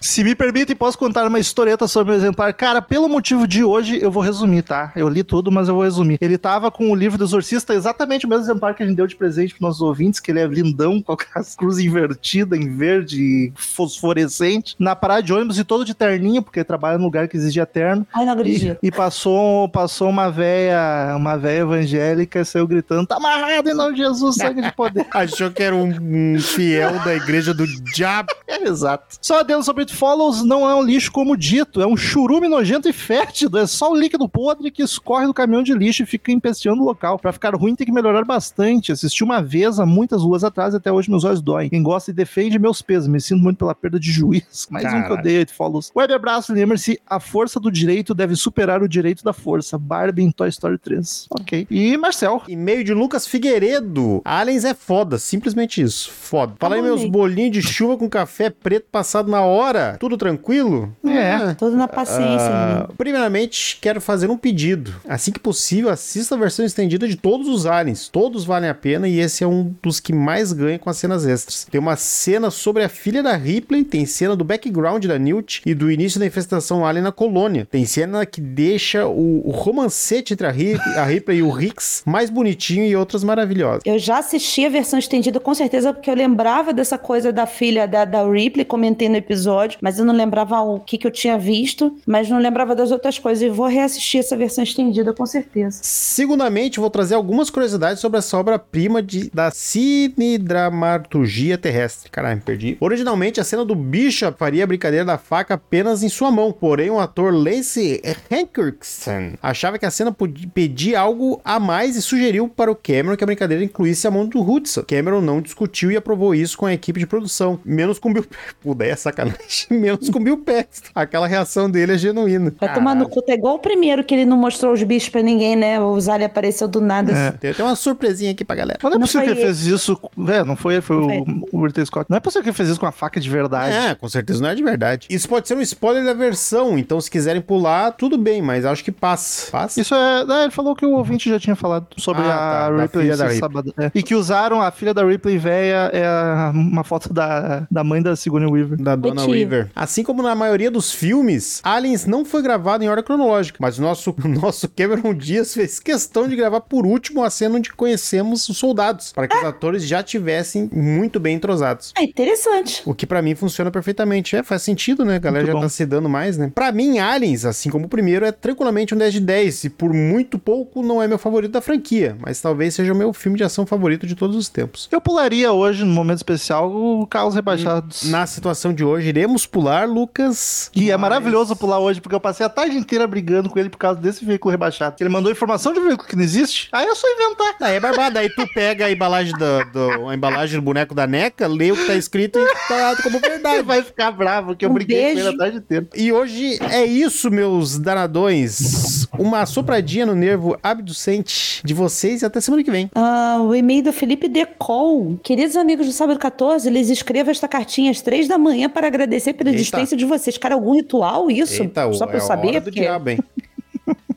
Se me permitem, posso contar uma historieta sobre o exemplar. Cara, pelo motivo de hoje, eu vou resumir, tá? Eu li tudo, mas eu vou resumir. Ele tava com o livro do Exorcista, exatamente o mesmo exemplar que a gente deu de presente pros nossos ouvintes, que ele é lindão, com a cruz invertida em verde fosforescente, na parada de ônibus e todo de terninho, porque ele trabalha num lugar que exigia terno. Ai, não E, acredito. e passou, passou uma véia, uma véia evangélica e saiu gritando: tá amarrado em nome de Jesus, sangue de poder. Achou que era um, um fiel da igreja do diabo. É, exato. Só adendo sobre It Follows, não é um lixo como dito, é um churume nojento e fétido. É só o líquido podre que escorre do caminhão de lixo e fica empesteando o local. Pra ficar ruim tem que melhorar bastante. Assisti uma vez há muitas ruas atrás e até hoje meus olhos doem. Quem gosta e defende meus pesos. Me sinto muito pela perda de juiz. Mais um que eu Caralho. odeio It Follows. Web abraço, lembre-se, a força do direito deve superar o direito da força. Barbie em Toy Story 3. Ok. E Marcel. E-mail de Lucas Figueiredo. Aliens é foda, simplesmente isso. Foda. Fala aí meus bolinhos de chuva com café preto passado na hora. Agora, tudo tranquilo? É. Tudo na paciência. Ah, menino. primeiramente, quero fazer um pedido. Assim que possível, assista a versão estendida de todos os aliens. Todos valem a pena e esse é um dos que mais ganha com as cenas extras. Tem uma cena sobre a filha da Ripley, tem cena do background da Newt e do início da infestação alien na colônia. Tem cena que deixa o, o romancete entre a, a Ripley e o Hicks mais bonitinho e outras maravilhosas. Eu já assisti a versão estendida com certeza, porque eu lembrava dessa coisa da filha da, da Ripley, comentei no episódio, mas eu não lembrava o que, que eu tinha visto, mas não lembrava das outras coisas. E vou reassistir essa versão estendida com certeza. Segundamente, vou trazer algumas curiosidades sobre essa obra-prima da cinedramaturgia terrestre. Caralho, me perdi. Originalmente, a cena do Bishop faria a brincadeira da faca apenas em sua mão. Porém, o ator Lance Henriksen achava que a cena podia pedir algo a mais e sugeriu para o Cameron que a brincadeira incluísse a mão do Hudson. Cameron não discutiu e aprovou isso com a equipe de produção. Menos com Bill... Pô, daí é. Menos com Bill Paxton. Aquela reação dele é genuína. Vai tomar no cu, tá igual o primeiro que ele não mostrou os bichos pra ninguém, né? O Zali apareceu do nada. É. Tem até uma surpresinha aqui pra galera. Mas não é Não possível que ele fez isso. É, não foi ele, foi, Foi. o, Ridley Scott. Não é possível que ele fez isso com a faca de verdade. É, com certeza não é de verdade. Isso pode ser um spoiler da versão, então se quiserem pular, tudo bem, mas acho que passa. Passa? Isso é. é, ele falou que o ouvinte já tinha falado sobre Ah, tá, a da Ripley filha da Ripley. sábado. É. E que usaram a filha da Ripley velha, é uma foto da, da mãe da Sigourney Weaver. Da Donna Mentira. Assim como na maioria dos filmes, Aliens não foi gravado em ordem cronológica, mas o nosso, nosso Cameron Diaz fez questão de gravar por último a cena onde conhecemos os soldados, para que os atores já tivessem muito bem entrosados. É interessante. O que pra mim funciona perfeitamente. É, faz sentido, né? A galera Muito já bom. tá se dando mais, né? Pra mim, Aliens, assim como o primeiro, é tranquilamente um 10 de 10. E por muito pouco não é meu favorito da franquia. Mas talvez seja o meu filme de ação favorito de todos os tempos. Eu pularia hoje, no momento especial, o Carlos Rebaixados. Na situação de hoje, iremos pular, Lucas. E é Mas- maravilhoso pular hoje, porque eu passei a tarde inteira brigando com ele por causa desse veículo rebaixado. Ele mandou informação de um veículo que não existe, aí é só inventar. Aí é barbada. Aí tu pega a embalagem do, do- a embalagem do boneco da NECA, lê o que tá escrito e tá como verdade. vai ficar bravo, que eu Um briguei com ele beijo. a tarde inteira. E hoje é isso, meus danadões. Uma sopradinha no nervo abducente de vocês e até semana que vem. Ah, o e-mail do Felipe Decol. Queridos amigos do Sábado 14, lhes escrevo esta cartinha às três da manhã para agradecer pela Eita. existência de vocês. Cara, algum ritual isso? Eita, Só é pra eu a saber? hora do porque diabo, hein?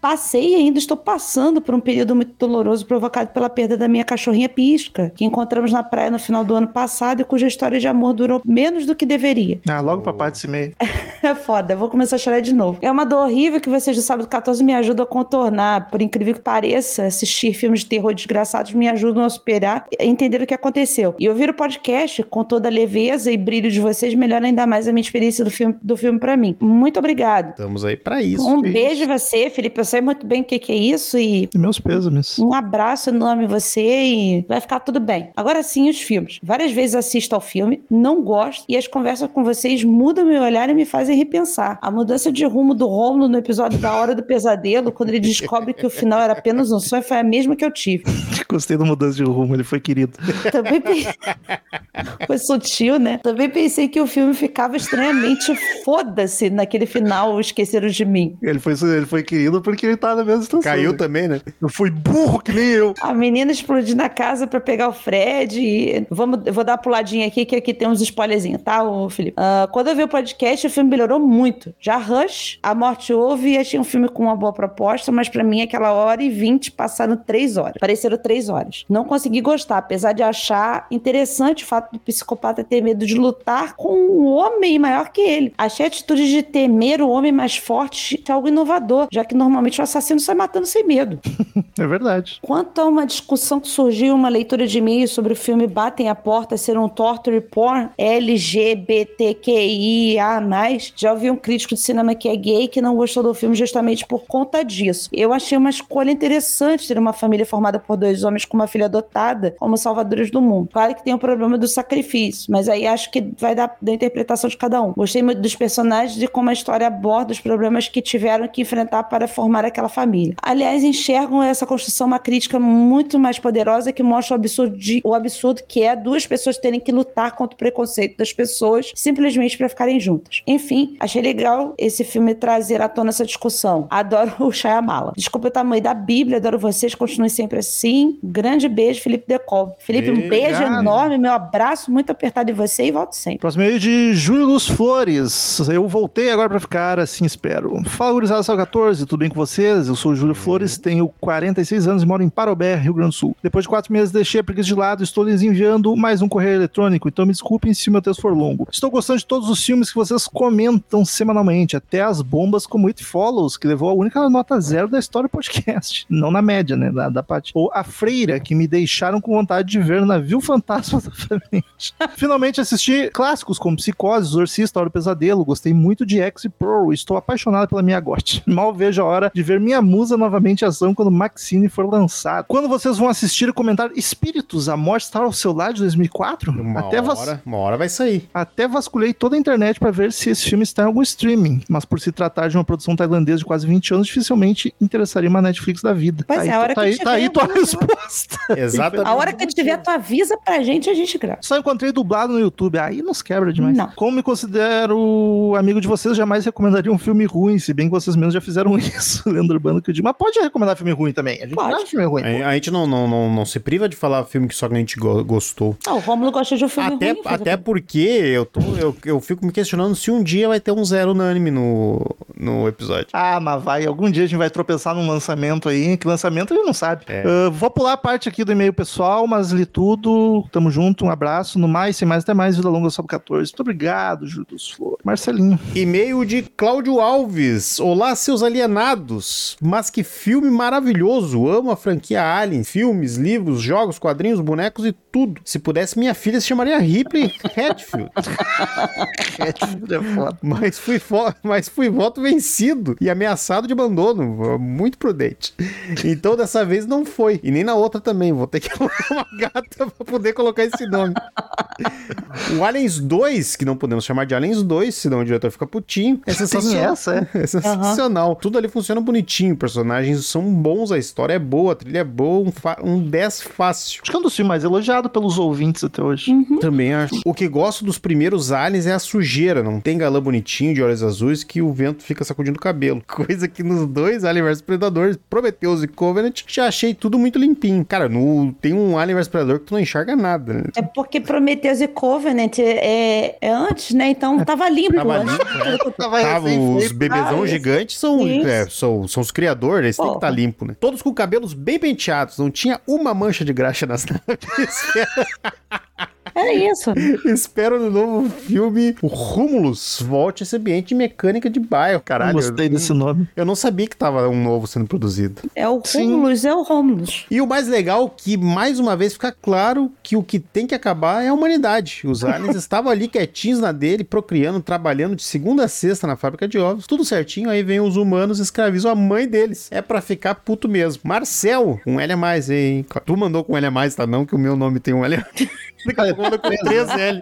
passei e ainda estou passando por um período muito doloroso provocado pela perda da minha cachorrinha Pisca, que encontramos na praia no final do ano passado e cuja história de amor durou menos do que deveria. Ah, logo pra parte desse e-mail. É foda, vou começar a chorar de novo. É uma dor horrível que vocês do Sábado 14 me ajudam a contornar. Por incrível que pareça, assistir filmes de terror desgraçados me ajudam a superar e entender o que aconteceu. E ouvir o podcast com toda a leveza e brilho de vocês melhora ainda mais a minha experiência do filme, do filme para mim. Muito obrigado. Estamos aí pra isso. Um beijo em você, Felipe. Sei muito bem o que, que é isso e E meus pêsames. um abraço enorme você e vai ficar tudo bem. Agora sim, os filmes. Várias vezes assisto ao filme, não gosto, e as conversas com vocês mudam meu olhar e me fazem repensar. A mudança de rumo do Romulo no episódio da Hora do Pesadelo, quando ele descobre que o final era apenas um sonho, foi a mesma que eu tive. Gostei da mudança de rumo, ele foi querido. Também pensei... Foi sutil, né? Também pensei que o filme ficava estranhamente foda-se naquele final, esqueceram de mim. Ele foi, ele foi querido porque ele tá na mesma situação. Caiu né? também, né? Eu fui burro que nem eu. A menina explodiu na casa pra pegar o Fred. E... Vamos, vou dar uma puladinha aqui, que aqui tem uns spoilerzinhos, tá, ô Felipe? Ah, quando eu vi o podcast, o filme melhorou muito. Já Rush, A Morte Houve, e achei um filme com uma boa proposta, mas pra mim aquela hora e vinte passaram três horas. Pareceram três horas. Não consegui gostar, apesar de achar interessante o fato do psicopata ter medo de lutar com um homem maior que ele. Achei a atitude de temer o homem mais forte algo inovador, já que normalmente o assassino sai matando sem medo. É verdade. Quanto a uma discussão que surgiu uma leitura de e-mail sobre o filme Batem a Porta ser um torture porn LGBTQIA+, já ouvi um crítico de cinema que é gay que não gostou do filme justamente por conta disso. Eu achei uma escolha interessante ter uma família formada por dois homens com uma filha adotada como salvadores do mundo. Claro que tem o problema do sacrifício, mas aí acho que vai dar da interpretação de cada um. Gostei muito dos personagens e como a história aborda os problemas que tiveram que enfrentar para formar aquela família. Aliás, enxergam essa construção uma crítica muito mais poderosa que mostra o absurdo, de- o absurdo que é duas pessoas terem que lutar contra o preconceito das pessoas simplesmente para ficarem juntas. Enfim. Achei legal esse filme trazer à tona essa discussão. Adoro o Shyamala. Desculpa o tamanho da Bíblia, adoro vocês, continue sempre assim. Grande beijo, Felipe Decol. Felipe, um beijo Obrigado. enorme, meu abraço muito apertado em você e volto sempre. Próximo e-mail de Júlio Luz Flores. Eu voltei agora pra ficar, assim espero. Fala, gurizada, sal 14, tudo bem com vocês? Eu sou o Júlio Flores, tenho 46 anos e moro em Parobé, Rio Grande do Sul. Depois de quatro meses deixei a preguiça de lado, estou lhes enviando mais um correio eletrônico, então me desculpem se o meu texto for longo. Estou gostando de todos os filmes que vocês comentam semanalmente, até as bombas como It Follows, que levou a única nota zero da história do podcast. Não na média, né, da, da parte. Ou A Freira, que me deixaram com vontade de ver Navio Fantasma da Frente. Finalmente assisti clássicos como Psicose, Exorcista, Hora do Pesadelo. Gostei muito de X e Pro. Estou apaixonado pela minha gote. Mal vejo a hora de ver minha musa novamente em ação quando Maxine for lançado. Quando vocês vão assistir e comentar Espíritos, a morte está ao seu lado de 2004? Uma Até, vas- hora, uma hora vai sair. até vasculhei toda a internet para ver se esse filme está em algum streaming, mas por se tratar de uma produção tailandesa de quase 20 anos, dificilmente interessaria uma Netflix da vida. Pois tá é, aí, a hora tá que aí, tá aí tiver, tua resposta. Exatamente. A hora que tiver, tu avisa pra gente a gente grava. Só encontrei dublado no YouTube. Aí nos quebra demais. Não. Como me considero amigo de vocês, jamais recomendaria um filme ruim, se bem que vocês mesmos já fizeram isso. Lenda urbana que eu digo. Mas pode recomendar filme ruim também. A gente Pode. acha filme ruim. A, a gente não, não, não, não se priva de falar filme que só a gente go- gostou. Ah, o Rômulo gosta de um filme Até, ruim. até o porque eu, tô, eu, eu fico me questionando se um dia vai ter um zero unânime no, no episódio. Ah, mas vai. Algum dia a gente vai tropeçar num lançamento aí. Que lançamento a gente não sabe. É. Ah, vou pular a parte aqui do e-mail pessoal, mas li tudo. Tamo junto. Um abraço. No mais, sem mais, até mais. Vida longa, Sobe 14. Muito obrigado, Júlio dos Flores. Marcelinho. E-mail de Cláudio Alves. Olá, seus alienados. Mas que filme maravilhoso. Amo a franquia Alien. Filmes, livros, jogos, quadrinhos, bonecos e tudo. Se pudesse, minha filha se chamaria Ripley Hatfield. É foda. Mas fui, fo- mas fui voto vencido e ameaçado de abandono. Muito prudente. Então dessa vez não foi. E nem na outra também. Vou ter que colocar uma gata pra poder colocar esse nome. O Aliens 2, que não podemos chamar de Aliens 2, senão o diretor fica putinho. É sensacional. essa, é. É sensacional. Tudo ali funciona bonitinho. Personagens são bons, a história é boa, a trilha é boa, um, um 10 fácil. Acho que é um dos filmes mais elogiados pelos ouvintes até hoje. Também acho. O que gosto dos primeiros aliens é a sujeira. Não tem galã bonitinho de olhos azuis que o vento fica sacudindo o cabelo. Coisa que nos dois Alien vs Predador, Prometheus e Covenant, já achei tudo muito limpinho. Cara, no, tem um Alien vs Predador que tu não enxerga nada. né? É porque Prometheus e Covenant é, é antes, né? Então tava limpo Tava antes. limpo, né? Tava Tava, os bebezão Ah, gigantes são, é, são, são os criadores, eles têm que estar limpo, né? Todos com cabelos bem penteados, não tinha uma mancha de graxa nas naves. yeah. É isso. Espero no novo filme o Rumulus volte a esse ambiente de mecânica de bairro, caralho. Gostei eu, desse nome. Eu não sabia que tava um novo sendo produzido. É o Sim. Romulus, é o Romulus. E o mais legal é que, mais uma vez, fica claro que o que tem que acabar é a humanidade. Os aliens estavam ali quietinhos na dele, procriando, trabalhando de segunda a sexta na fábrica de ovos. Tudo certinho, aí vem os humanos e escravizam a mãe deles. É pra ficar puto mesmo. Marcel, um L a mais, hein? Tu mandou com L a mais, tá? Não que o meu nome tem um L a mais. Manda com 3L.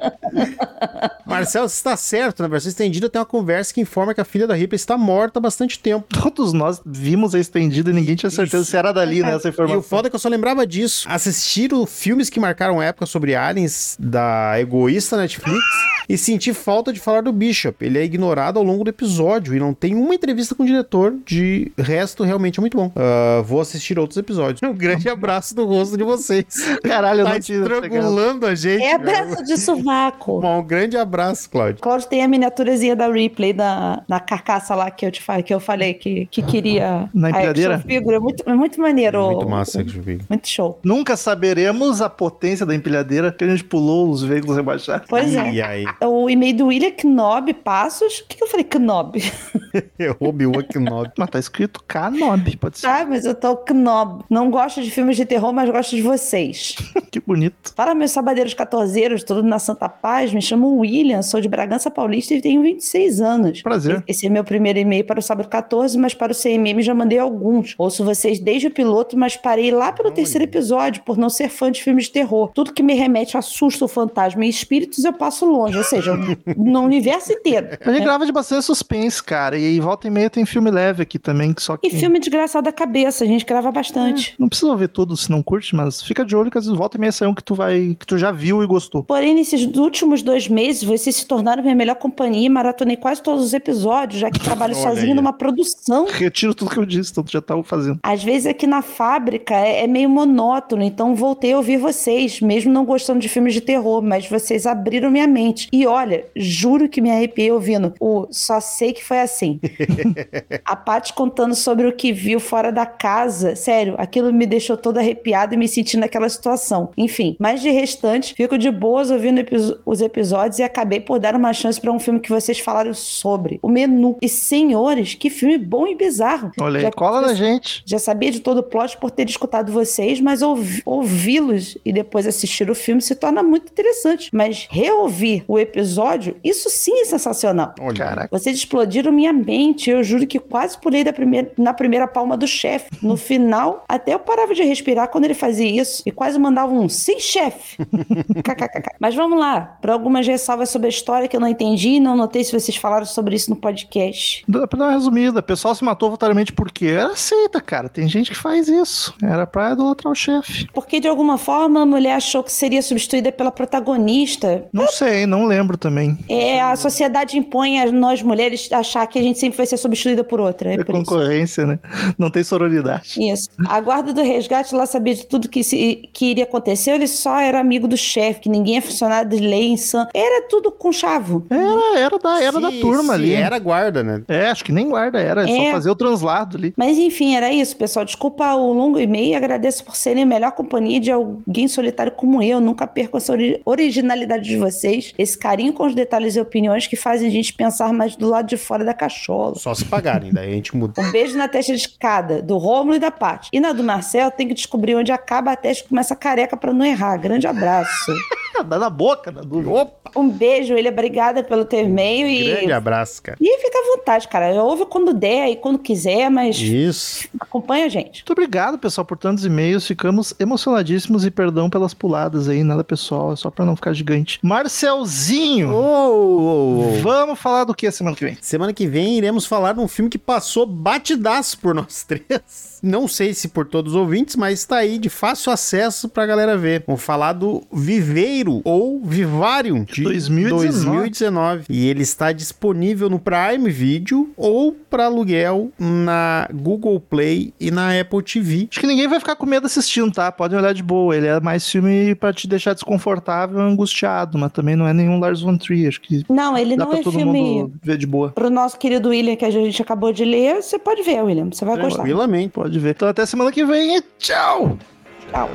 Marcel, você está certo. Na versão estendida tem uma conversa que informa que a filha da Ripley está morta há bastante tempo. Todos nós vimos a estendida e ninguém tinha certeza se era dali, né? Essa E o informação. foda é que eu só lembrava disso. Assistiram filmes que marcaram a época sobre aliens da egoísta Netflix e senti falta de falar do Bishop. Ele é ignorado ao longo do episódio e não tem uma entrevista com o diretor. De resto, realmente é muito bom. Ah, vou assistir outros episódios. Um grande abraço no rosto de vocês. Caralho, eu tá não tinha estrangulando a gente. É abraço de sovaco. Bom, um grande abraço, Cláudio. Cláudio tem a miniaturazinha da Ripley na, na carcaça lá que eu te falei, que eu falei que, que queria. Na a empilhadeira? action figure. É muito, é muito maneiro. Muito massa que eu vi. Muito show. Nunca saberemos a potência da empilhadeira que a gente pulou os veículos rebaixados. Pois é. E aí? O e-mail do William Knob Passos. O que, que eu falei Knob? Eu Obi-Wan Kenobi. Mas tá escrito K-Nob, pode ser. Ah, mas eu tô Knob. Não gosto de filmes de terror, mas gosto de vocês. Que bonito. Para meus sabadeiros catorzeiros, tudo na Santa Paz, me chamo William, sou de Bragança Paulista e tenho 26 anos. Prazer. Esse é meu primeiro e-mail para o Sábado 14, mas para o CMM já mandei alguns. Ouço vocês desde o piloto, mas parei lá pelo terceiro episódio, por não ser fã de filmes de terror. Tudo que me remete a susto, fantasma e espíritos eu passo longe, ou seja, no universo inteiro. A gente grava de bastante suspense, cara. E aí, volta e meia tem filme leve aqui também, que só que. E filme desgraçado da cabeça, a gente grava bastante. Não precisa ver tudo se não curte, mas fica de olho que às vezes volta e esse é um que tu vai. que tu já viu e gostou. Porém, nesses últimos dois meses, vocês se tornaram minha melhor companhia e maratonei quase todos os episódios, já que trabalho sozinho numa produção. Retiro tudo que eu disse, tu já tava fazendo. Às vezes aqui na fábrica é, é meio monótono, então voltei a ouvir vocês, mesmo não gostando de filmes de terror, mas vocês abriram minha mente. E olha, juro que me arrepiei ouvindo o Só Sei Que Foi Assim. a Paty contando sobre o que viu fora da casa, sério, aquilo me deixou toda arrepiada e me sentindo naquela situação. Enfim, mas de restante, fico de boas ouvindo os episódios e acabei por dar uma chance pra um filme que vocês falaram sobre, o Menu. E senhores, que filme bom e bizarro. Olha Já- cola na gente. já sabia de todo o plot por ter escutado vocês, mas ouvi- ouvi-los e depois assistir o filme se torna muito interessante. Mas reouvir o episódio, isso sim é sensacional. Olha. Caraca. Vocês explodiram minha mente. Eu juro que quase pulei da primeira, na primeira palma do chefe. No final, até eu parava de respirar quando ele fazia isso e quase mandava um sim, chefe. Mas vamos lá, para algumas ressalvas sobre a história que eu não entendi e não notei se vocês falaram sobre isso no podcast. Dá pra dar uma resumida. O pessoal se matou voluntariamente porque era seita, cara. Tem gente que faz isso. Era pra idolatrar o chefe. Porque de alguma forma a mulher achou que seria substituída pela protagonista. Não sei, não lembro também. É, a sociedade impõe a nós mulheres achar que a gente sempre vai ser substituída por outra. É É por isso. concorrência, né? Não tem sororidade. Isso. A guarda do resgate lá sabia de tudo que, se- que iria acontecer. Ele só era amigo do chefe, que ninguém é funcionário de lei em Sam. Era tudo com chavo. Era, era da, era da Se- turma se ali. Era guarda, né? É, acho que nem guarda era. É só fazer o translado ali. Mas enfim, era isso, pessoal. Desculpa o longo e-mail e agradeço por serem a melhor companhia de alguém solitário como eu. Nunca perco essa ori- originalidade de vocês, esse carinho com os detalhes e opiniões que fazem a gente pensar mais do lado de fora da cachola. Só se pagarem, daí a gente muda. Um beijo na testa de cada, do Rômulo e da Paty. E na do Marcel, tem que descobrir onde acaba a testa e começa a careca pra não errar. Grande abraço. Dá na boca, da dúvida. Opa! Um beijo, ele obrigada pelo teu e-mail e. Grande abraço, cara. E fica à vontade, cara. Ouve quando der e quando quiser, mas Isso. acompanha a gente. Muito obrigado, pessoal, por tantos e-mails. Ficamos emocionadíssimos e perdão pelas puladas aí, nada pessoal, é só pra não ficar gigante. Marcelzinho, vamos falar do que semana que vem? Semana que vem iremos falar de um filme que passou batidaço por nós três. Não sei se por todos os ouvintes, mas está aí de fácil acesso pra galera ver. Vamos falar do Viveiro ou Vivarium de 2019. 2019. E ele está disponível no Prime Video ou para aluguel na Google Play e na Apple TV. Acho que ninguém vai ficar com medo assistindo, tá? Podem olhar de boa. Ele é mais filme pra te deixar desconfortável, angustiado, mas também não é nenhum Lars von Trier. Acho que Não, ele dá não pra é todo filme. mundo ver de boa. Pro nosso querido William, que a gente acabou de ler, você pode ver, William. Você vai gostar. Tranquilamente. Pode ver. Então até semana que vem e tchau! Tchau.